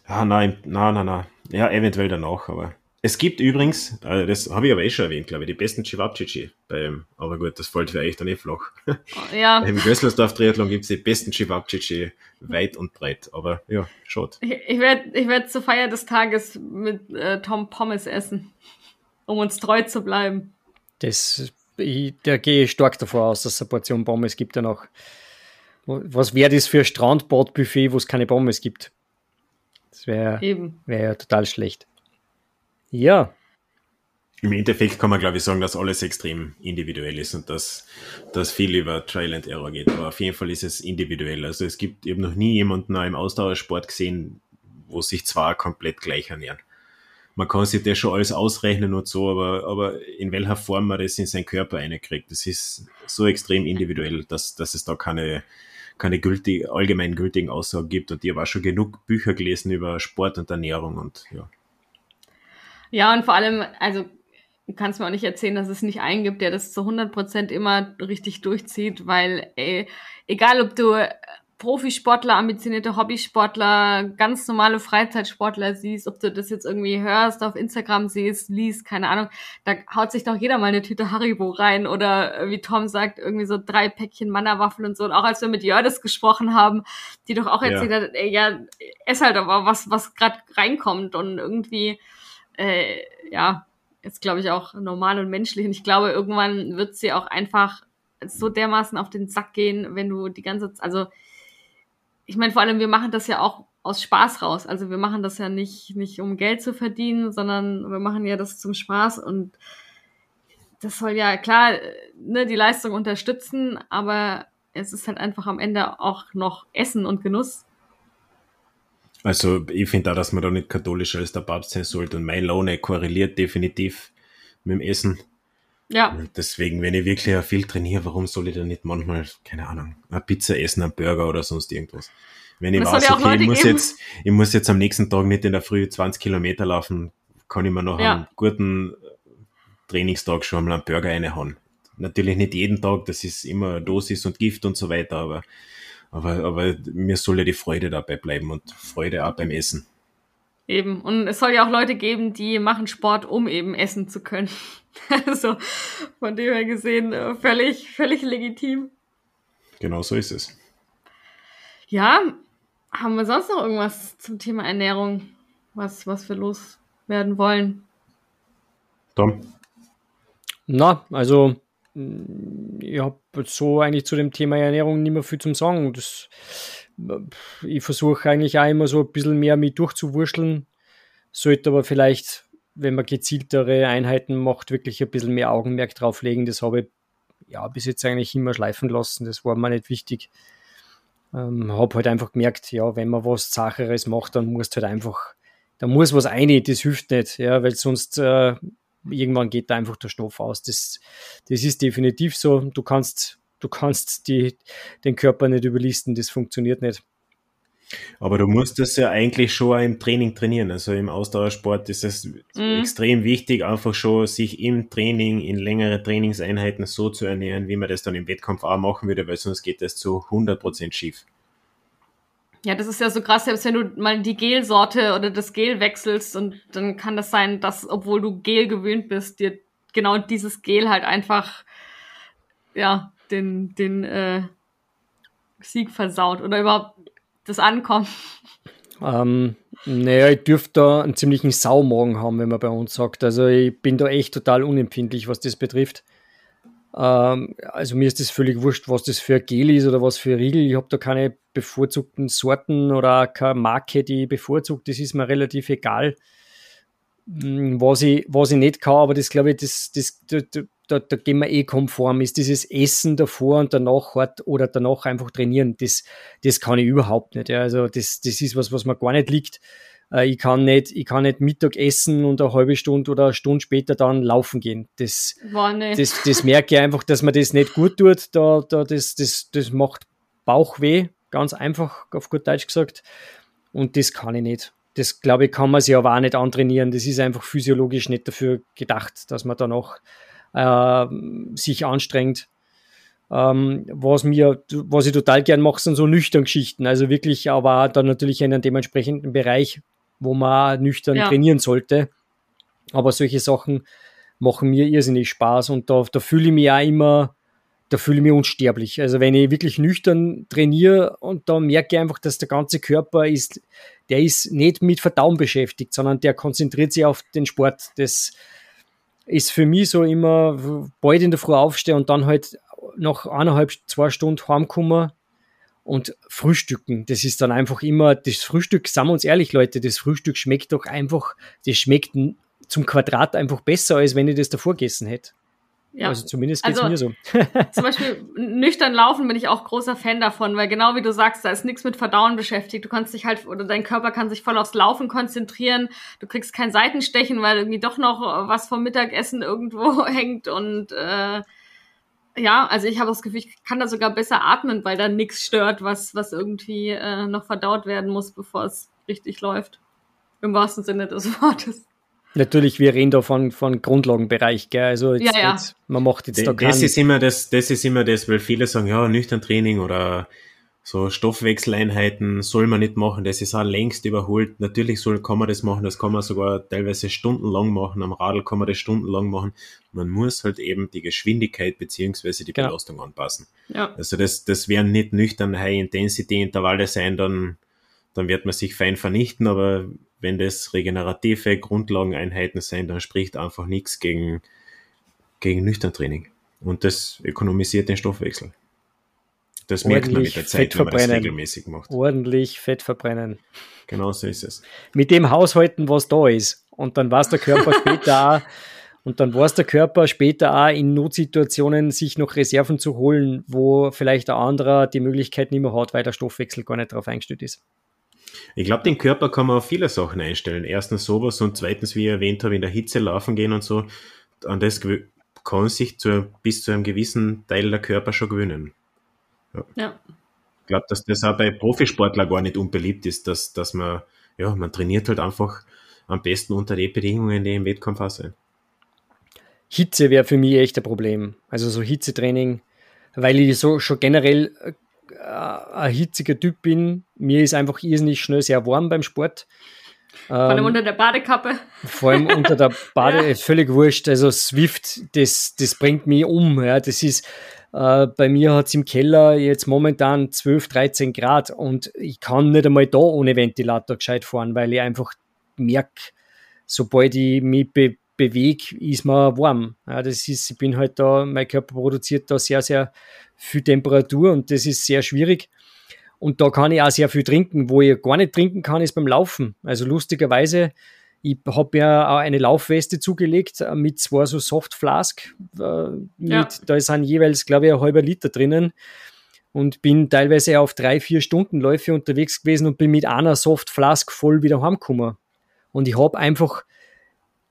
Ah, nein, nein, nein, nein. Ja, eventuell danach, aber. Es gibt übrigens, äh, das habe ich aber eh schon erwähnt, glaube ich, die besten Chivapchichi beim, aber gut, das fällt für euch dann eh flach. Oh, ja. Im Gösslersdorf Triathlon gibt es die besten Chivapchichi weit und breit, aber ja, schaut. Ich, ich werde ich werd zur Feier des Tages mit äh, Tom Pommes essen, um uns treu zu bleiben. Das ich, da gehe ich stark davor aus, dass es eine Portion Pommes gibt ja noch. Was wäre das für ein Strandbadbuffet, wo es keine Pommes gibt? Das wäre wär ja total schlecht. Ja. Im Endeffekt kann man, glaube ich, sagen, dass alles extrem individuell ist und dass, dass viel über Trial and Error geht. Aber auf jeden Fall ist es individuell. Also es gibt eben noch nie jemanden im Ausdauersport gesehen, wo sich zwei komplett gleich ernähren man kann sich das schon alles ausrechnen und so, aber, aber in welcher Form man das in seinen Körper reinkriegt, das ist so extrem individuell, dass, dass es da keine, keine gültig, allgemein gültigen Aussagen gibt. Und ich habe auch schon genug Bücher gelesen über Sport und Ernährung und ja. Ja, und vor allem, also du kannst mir auch nicht erzählen, dass es nicht einen gibt, der das zu 100% immer richtig durchzieht, weil ey, egal ob du Profisportler, ambitionierte Hobbysportler, ganz normale Freizeitsportler siehst, ob du das jetzt irgendwie hörst, auf Instagram siehst, liest, keine Ahnung, da haut sich doch jeder mal eine Tüte Haribo rein oder äh, wie Tom sagt, irgendwie so drei Päckchen Mannerwaffeln und so. Und auch als wir mit Jördes gesprochen haben, die doch auch erzählt ja. hat, ey, ja, ess halt aber was, was gerade reinkommt und irgendwie, äh, ja, ist glaube ich auch normal und menschlich. Und ich glaube, irgendwann wird sie auch einfach so dermaßen auf den Sack gehen, wenn du die ganze, also ich meine, vor allem, wir machen das ja auch aus Spaß raus. Also wir machen das ja nicht, nicht um Geld zu verdienen, sondern wir machen ja das zum Spaß und das soll ja klar ne, die Leistung unterstützen, aber es ist halt einfach am Ende auch noch Essen und Genuss. Also ich finde auch, dass man da nicht katholischer als der Papst sein sollte und meine Laune korreliert definitiv mit dem Essen. Ja. Und deswegen, wenn ich wirklich viel trainiere, warum soll ich dann nicht manchmal, keine Ahnung, eine Pizza essen, einen Burger oder sonst irgendwas? Wenn ich das weiß, okay, ich muss, jetzt, ich muss jetzt am nächsten Tag nicht in der Früh 20 Kilometer laufen, kann ich mir noch ja. einen guten Trainingstag schon mal einen Burger reinhauen. Natürlich nicht jeden Tag, das ist immer Dosis und Gift und so weiter, aber, aber, aber mir soll ja die Freude dabei bleiben und Freude auch beim Essen. Eben. Und es soll ja auch Leute geben, die machen Sport, um eben essen zu können. also von dem her gesehen äh, völlig, völlig legitim. Genau so ist es. Ja, haben wir sonst noch irgendwas zum Thema Ernährung, was, was wir loswerden wollen? Tom? Na, also ich habe so eigentlich zu dem Thema Ernährung nicht mehr viel zum Sagen. Das, ich versuche eigentlich auch immer so ein bisschen mehr mit durchzuwurschteln, sollte aber vielleicht, wenn man gezieltere Einheiten macht, wirklich ein bisschen mehr Augenmerk drauf legen. Das habe ich ja bis jetzt eigentlich immer schleifen lassen. Das war mir nicht wichtig. Ähm, habe halt einfach gemerkt, ja, wenn man was Sacheres macht, dann muss halt einfach, da muss was rein, das hilft nicht, ja, weil sonst äh, irgendwann geht da einfach der Stoff aus. Das, das ist definitiv so. Du kannst, du kannst die, den Körper nicht überlisten, das funktioniert nicht. Aber du musst das ja eigentlich schon im Training trainieren. Also im Ausdauersport ist es mhm. extrem wichtig, einfach schon sich im Training, in längere Trainingseinheiten so zu ernähren, wie man das dann im Wettkampf auch machen würde, weil sonst geht das zu 100% schief. Ja, das ist ja so krass, selbst wenn du mal die Gelsorte oder das Gel wechselst und dann kann das sein, dass, obwohl du Gel gewöhnt bist, dir genau dieses Gel halt einfach, ja, den, den äh, Sieg versaut oder überhaupt das Ankommen. Ähm, naja, ich dürfte da einen ziemlichen Saumorgen haben, wenn man bei uns sagt. Also ich bin da echt total unempfindlich, was das betrifft. Ähm, also mir ist das völlig wurscht, was das für ein Gel ist oder was für ein Riegel. Ich habe da keine bevorzugten Sorten oder keine Marke, die ich bevorzugt. Das ist mir relativ egal, hm, was ich, was ich nicht kann. Aber das glaube ich, das, das, da, da, da gehen wir eh konform. Ist dieses Essen davor und danach hart oder danach einfach trainieren, das, das kann ich überhaupt nicht. Ja. Also das, das ist was, was mir gar nicht liegt. Äh, ich kann nicht, ich kann nicht Mittag essen und eine halbe Stunde oder eine Stunde später dann laufen gehen. Das, das, das merke ich einfach, dass mir das nicht gut tut. Da, da, das, das, das macht Bauchweh, ganz einfach, auf gut Deutsch gesagt. Und das kann ich nicht. Das, glaube ich, kann man sich aber auch nicht antrainieren. Das ist einfach physiologisch nicht dafür gedacht, dass man danach äh, sich anstrengt. Ähm, was mir, was ich total gern mache, sind so nüchtern Geschichten. Also wirklich, aber dann natürlich in einem dementsprechenden Bereich, wo man nüchtern ja. trainieren sollte. Aber solche Sachen machen mir irrsinnig Spaß und da, da fühle ich mich auch immer, da fühle ich mich unsterblich. Also wenn ich wirklich nüchtern trainiere und da merke ich einfach, dass der ganze Körper ist, der ist nicht mit Verdauen beschäftigt, sondern der konzentriert sich auf den Sport. Das ist für mich so immer bald in der Früh aufstehen und dann halt nach eineinhalb, zwei Stunden heimkommen und frühstücken. Das ist dann einfach immer, das Frühstück, sagen wir uns ehrlich, Leute, das Frühstück schmeckt doch einfach, das schmeckt zum Quadrat einfach besser, als wenn ich das davor gegessen hätte. Ja. Also zumindest geht es also, mir so. zum Beispiel nüchtern laufen bin ich auch großer Fan davon, weil genau wie du sagst, da ist nichts mit Verdauen beschäftigt. Du kannst dich halt, oder dein Körper kann sich voll aufs Laufen konzentrieren. Du kriegst kein Seitenstechen, weil irgendwie doch noch was vom Mittagessen irgendwo hängt und äh, ja, also ich habe das Gefühl, ich kann da sogar besser atmen, weil da nichts stört, was, was irgendwie äh, noch verdaut werden muss, bevor es richtig läuft. Im wahrsten Sinne des Wortes. Natürlich, wir reden da von, von Grundlagenbereich, gell? Also jetzt, ja, ja. Jetzt, man macht jetzt da das ist immer das, das ist immer das, weil viele sagen, ja, nüchtern Training oder so Stoffwechseleinheiten soll man nicht machen, das ist auch längst überholt. Natürlich soll, kann man das machen, das kann man sogar teilweise stundenlang machen, am Radl kann man das stundenlang machen. Man muss halt eben die Geschwindigkeit beziehungsweise die genau. Belastung anpassen. Ja. Also das, das werden nicht nüchtern High-Intensity-Intervalle sein, dann, dann wird man sich fein vernichten, aber wenn das regenerative Grundlageneinheiten sind, dann spricht einfach nichts gegen, gegen nüchtern Training. Und das ökonomisiert den Stoffwechsel. Das merkt man mit der Zeit, wenn man das regelmäßig macht. Ordentlich Fett verbrennen. Genau so ist es. Mit dem Haushalten, was da ist. Und dann weiß der Körper später auch, und dann weiß der Körper später auch in Notsituationen sich noch Reserven zu holen, wo vielleicht ein anderer die Möglichkeit nicht mehr hat, weil der Stoffwechsel gar nicht darauf eingestellt ist. Ich glaube, den Körper kann man auf viele Sachen einstellen. Erstens sowas und zweitens, wie ich erwähnt habe, in der Hitze laufen gehen und so. An das kann sich zu, bis zu einem gewissen Teil der Körper schon gewöhnen. Ja. ja. Ich glaube, dass das auch bei Profisportlern gar nicht unbeliebt ist, dass, dass man, ja, man trainiert halt einfach am besten unter den Bedingungen, die im Wettkampf auch sind. Hitze wäre für mich echt ein Problem. Also so Hitzetraining, weil ich so schon generell äh, ein hitziger Typ bin. Mir ist einfach irrsinnig schnell sehr warm beim Sport. Vor allem ähm, unter der Badekappe. Vor allem unter der Bade, ja. ist völlig wurscht. Also Swift, das, das bringt mich um. Ja. Das ist, äh, bei mir hat es im Keller jetzt momentan 12, 13 Grad und ich kann nicht einmal da ohne Ventilator gescheit fahren, weil ich einfach merke, sobald ich mich be bewege, ist mir warm. Ja, das ist, ich bin halt da, mein Körper produziert da sehr, sehr viel Temperatur und das ist sehr schwierig. Und da kann ich auch sehr viel trinken. Wo ich gar nicht trinken kann, ist beim Laufen. Also lustigerweise, ich habe ja auch eine Laufweste zugelegt mit zwei so Soft Flask. Äh, mit, ja. Da sind jeweils, glaube ich, ein halber Liter drinnen. Und bin teilweise auf drei, vier Stunden Läufe unterwegs gewesen und bin mit einer Soft Flask voll wieder heimgekommen. Und ich habe einfach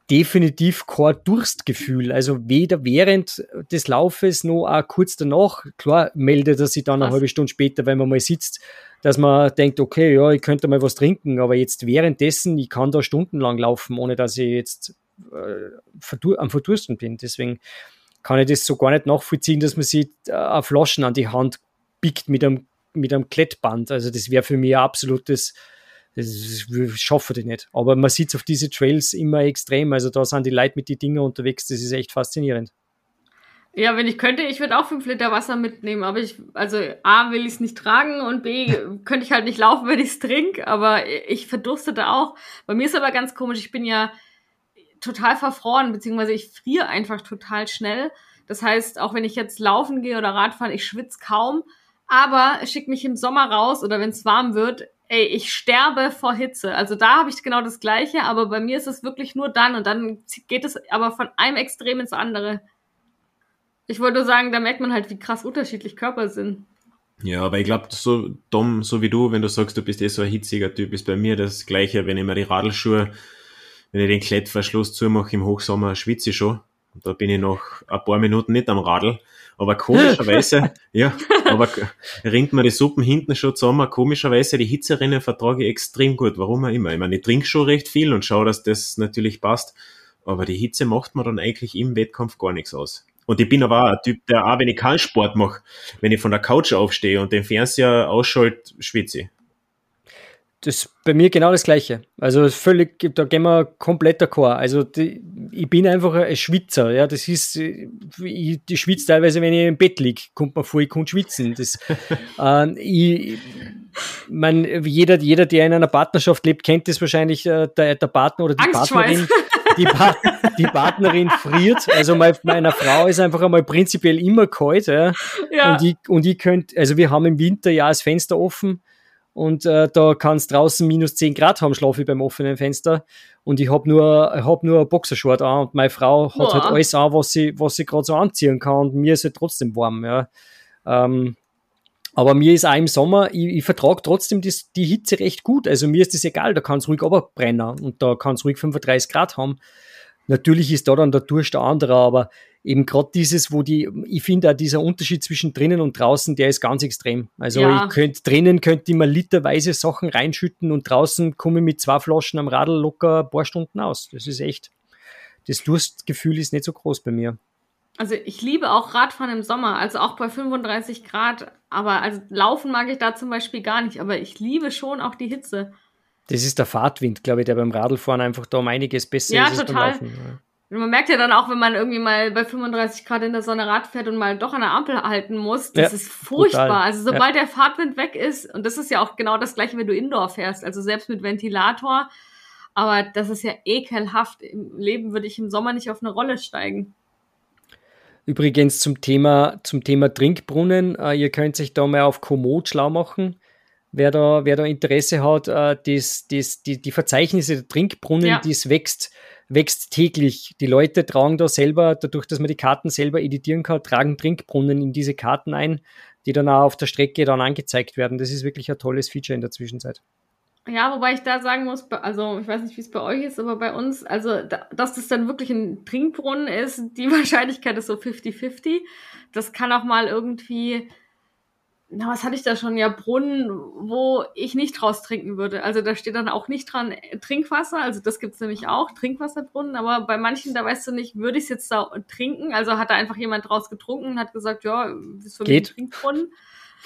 definitiv kein Durstgefühl. Also weder während des Laufes noch auch kurz danach. Klar meldet er sich dann eine halbe Stunde später, wenn man mal sitzt, dass man denkt, okay, ja, ich könnte mal was trinken, aber jetzt währenddessen, ich kann da stundenlang laufen, ohne dass ich jetzt äh, am Verdursten bin. Deswegen kann ich das so gar nicht nachvollziehen, dass man sich äh, Flaschen an die Hand pickt mit einem, mit einem Klettband. Also das wäre für mich ein absolutes das schaffen die nicht. Aber man sieht auf diese Trails immer extrem. Also da sind die Leute mit den Dingen unterwegs. Das ist echt faszinierend. Ja, wenn ich könnte, ich würde auch fünf Liter Wasser mitnehmen. Aber ich, also A, will ich es nicht tragen und B, könnte ich halt nicht laufen, wenn ich es trinke. Aber ich verdurstete auch. Bei mir ist aber ganz komisch. Ich bin ja total verfroren, beziehungsweise ich friere einfach total schnell. Das heißt, auch wenn ich jetzt laufen gehe oder Radfahren, ich schwitze kaum. Aber schick mich im Sommer raus oder wenn es warm wird, ey, ich sterbe vor Hitze. Also da habe ich genau das Gleiche, aber bei mir ist es wirklich nur dann und dann geht es aber von einem Extrem ins andere. Ich wollte nur sagen, da merkt man halt, wie krass unterschiedlich Körper sind. Ja, aber ich glaube, so dumm, so wie du, wenn du sagst, du bist eh so ein hitziger Typ, ist bei mir das Gleiche, wenn ich mir die Radelschuhe, wenn ich den Klettverschluss zumache im Hochsommer, schwitze ich schon. Da bin ich noch ein paar Minuten nicht am Radl. Aber komischerweise, ja, aber ringt mir die Suppen hinten schon zusammen. Komischerweise, die Hitzerinnen vertrage ich extrem gut. Warum auch immer. Ich meine, ich trinke schon recht viel und schaue, dass das natürlich passt. Aber die Hitze macht mir dann eigentlich im Wettkampf gar nichts aus. Und ich bin aber auch ein Typ, der auch, wenn ich keinen Sport mache, wenn ich von der Couch aufstehe und den Fernseher ausschalte, schwitze ich. Das ist bei mir genau das Gleiche. Also völlig, da gehen wir komplett d'accord. Also die, ich bin einfach ein Schwitzer. Ja, das ist, ich, ich schwitze teilweise, wenn ich im Bett liege, kommt man vor, ich kann schwitzen. Das, äh, ich, man, jeder, jeder, der in einer Partnerschaft lebt, kennt das wahrscheinlich, äh, der, der Partner oder die Partnerin. Die, pa die, Partnerin friert. Also mein, meiner Frau ist einfach einmal prinzipiell immer kalt. Ja. ja. Und ich, und ich könnte, also wir haben im Winter ja das Fenster offen und äh, da kann es draußen minus 10 Grad haben, schlafe ich beim offenen Fenster und ich habe nur, hab nur ein Boxershort an und meine Frau hat Boah. halt alles an, was sie, was sie gerade so anziehen kann und mir ist halt trotzdem warm, ja. Ähm, aber mir ist auch im Sommer, ich, ich vertrage trotzdem das, die Hitze recht gut. Also mir ist das egal, da kann es ruhig aber brennen und da kann es ruhig 35 Grad haben. Natürlich ist da dann der Durst der andere, aber eben gerade dieses, wo die, ich finde auch dieser Unterschied zwischen drinnen und draußen, der ist ganz extrem. Also ja. ich könnte drinnen könnte ich mal literweise Sachen reinschütten und draußen komme ich mit zwei Flaschen am Radl locker ein paar Stunden aus. Das ist echt, das Durstgefühl ist nicht so groß bei mir. Also ich liebe auch Radfahren im Sommer, also auch bei 35 Grad, aber also laufen mag ich da zum Beispiel gar nicht, aber ich liebe schon auch die Hitze. Das ist der Fahrtwind, glaube ich, der beim Radlfahren einfach da um einiges besser ja, ist. Total. Beim Laufen. Ja. Und man merkt ja dann auch, wenn man irgendwie mal bei 35 Grad in der Sonne Rad fährt und mal doch an der Ampel halten muss, das ja, ist furchtbar. Total. Also sobald ja. der Fahrtwind weg ist, und das ist ja auch genau das gleiche, wenn du Indoor fährst, also selbst mit Ventilator, aber das ist ja ekelhaft. Im Leben würde ich im Sommer nicht auf eine Rolle steigen. Übrigens zum Thema, zum Thema Trinkbrunnen, äh, ihr könnt sich da mal auf Komoot schlau machen. Wer da, wer da Interesse hat, äh, das, das, die, die Verzeichnisse der Trinkbrunnen, ja. das wächst wächst täglich. Die Leute tragen da selber, dadurch, dass man die Karten selber editieren kann, tragen Trinkbrunnen in diese Karten ein, die dann auch auf der Strecke dann angezeigt werden. Das ist wirklich ein tolles Feature in der Zwischenzeit. Ja, wobei ich da sagen muss, also ich weiß nicht, wie es bei euch ist, aber bei uns, also dass das dann wirklich ein Trinkbrunnen ist, die Wahrscheinlichkeit ist so 50-50. Das kann auch mal irgendwie na, was hatte ich da schon? Ja, Brunnen, wo ich nicht draus trinken würde. Also da steht dann auch nicht dran äh, Trinkwasser, also das gibt's nämlich auch, Trinkwasserbrunnen, aber bei manchen, da weißt du nicht, würde ich es jetzt da trinken? Also hat da einfach jemand draus getrunken und hat gesagt, ja, ist für Geht. mich ein Trinkbrunnen.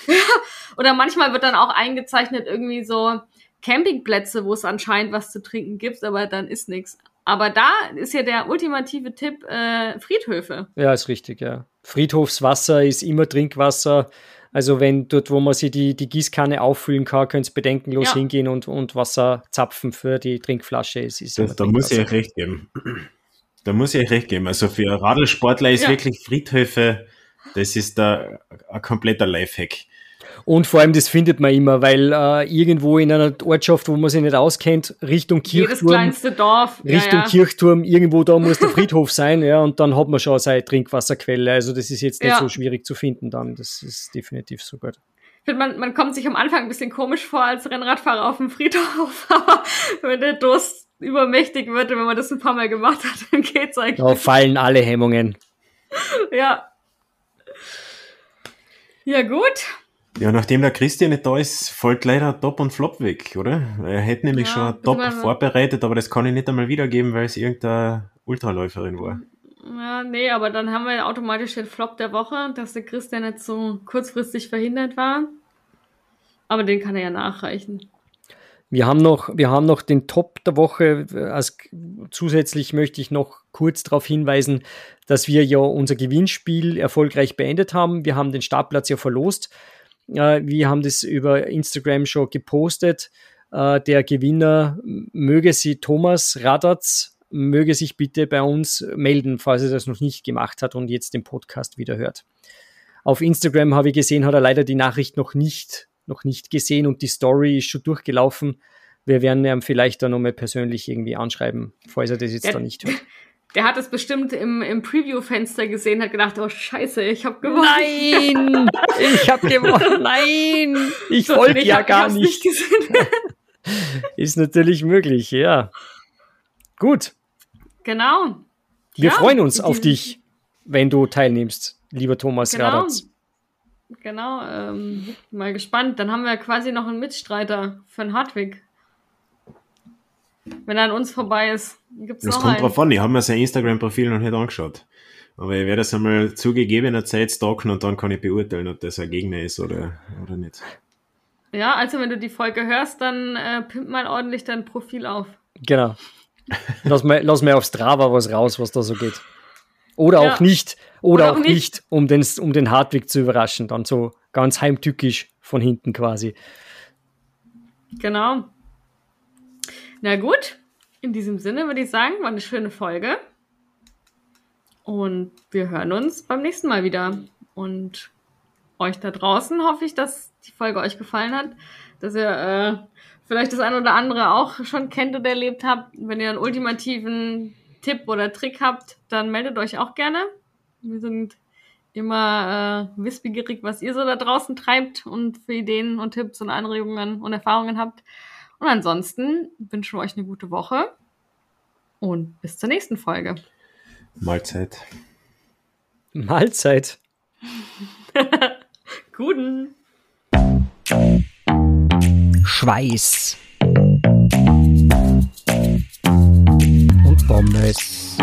Oder manchmal wird dann auch eingezeichnet irgendwie so, Campingplätze, wo es anscheinend was zu trinken gibt, aber dann ist nichts. Aber da ist ja der ultimative Tipp äh, Friedhöfe. Ja, ist richtig, ja. Friedhofswasser ist immer Trinkwasser. Also wenn dort, wo man sich die, die Gießkanne auffüllen kann, könnt ihr bedenkenlos ja. hingehen und, und Wasser zapfen für die Trinkflasche. Es ist das, da muss ich euch recht geben. Da muss ich euch recht geben. Also für Radlsportler ist ja. wirklich Friedhöfe, das ist da ein kompletter Lifehack. Und vor allem, das findet man immer, weil äh, irgendwo in einer Ortschaft, wo man sich nicht auskennt, Richtung Kirchturm. Jedes kleinste Dorf. Richtung ja, ja. Kirchturm, irgendwo da muss der Friedhof sein, ja, und dann hat man schon seine Trinkwasserquelle. Also das ist jetzt nicht ja. so schwierig zu finden dann. Das ist definitiv so gut. Ich finde, man, man kommt sich am Anfang ein bisschen komisch vor als Rennradfahrer auf dem Friedhof, aber wenn der Durst übermächtig wird und wenn man das ein paar Mal gemacht hat, dann geht's eigentlich. Da fallen alle Hemmungen. ja. Ja, gut. Ja, nachdem der Christian nicht da ist, folgt leider Top und Flop weg, oder? Er hätte nämlich ja, schon Top vorbereitet, aber das kann ich nicht einmal wiedergeben, weil es irgendeine Ultraläuferin war. Ja, nee, aber dann haben wir automatisch den Flop der Woche, dass der Christian nicht so kurzfristig verhindert war. Aber den kann er ja nachreichen. Wir haben noch, wir haben noch den Top der Woche. Als, zusätzlich möchte ich noch kurz darauf hinweisen, dass wir ja unser Gewinnspiel erfolgreich beendet haben. Wir haben den Startplatz ja verlost. Äh, wir haben das über Instagram schon gepostet. Äh, der Gewinner möge sie Thomas Radatz, möge sich bitte bei uns melden, falls er das noch nicht gemacht hat und jetzt den Podcast wieder hört. Auf Instagram habe ich gesehen, hat er leider die Nachricht noch nicht, noch nicht gesehen und die Story ist schon durchgelaufen. Wir werden ihn vielleicht dann nochmal persönlich irgendwie anschreiben, falls er das jetzt ja, da nicht hört. Der hat es bestimmt im, im Preview-Fenster gesehen, hat gedacht, oh Scheiße, ich habe gewonnen. Nein, ich habe gewonnen. Nein, ich so, wollte ja gar nicht. nicht Ist natürlich möglich, ja. Gut. Genau. Wir ja, freuen uns auf dich, wenn du teilnimmst, lieber Thomas genau. Radatz. Genau, ähm, mal gespannt. Dann haben wir quasi noch einen Mitstreiter für den Hartwig. Wenn er an uns vorbei ist, gibt's Das noch kommt einen. drauf an, ich habe mir sein Instagram-Profil noch nicht angeschaut. Aber ich werde es einmal zugegebener Zeit stalken und dann kann ich beurteilen, ob das ein Gegner ist oder, oder nicht. Ja, also wenn du die Folge hörst, dann äh, pimp mal ordentlich dein Profil auf. Genau. Lass mal, lass mal auf Strava was raus, was da so geht. Oder ja. auch nicht. Oder, oder auch, auch nicht, nicht, um den, um den Hartwig zu überraschen. Dann so ganz heimtückisch von hinten quasi. Genau. Na gut, in diesem Sinne würde ich sagen, war eine schöne Folge. Und wir hören uns beim nächsten Mal wieder. Und euch da draußen hoffe ich, dass die Folge euch gefallen hat, dass ihr äh, vielleicht das eine oder andere auch schon kennt oder erlebt habt. Wenn ihr einen ultimativen Tipp oder Trick habt, dann meldet euch auch gerne. Wir sind immer äh, wissbegierig, was ihr so da draußen treibt und für Ideen und Tipps und Anregungen und Erfahrungen habt. Und ansonsten wünschen wir euch eine gute Woche und bis zur nächsten Folge. Mahlzeit. Mahlzeit. Guten. Schweiß. Und Pommes.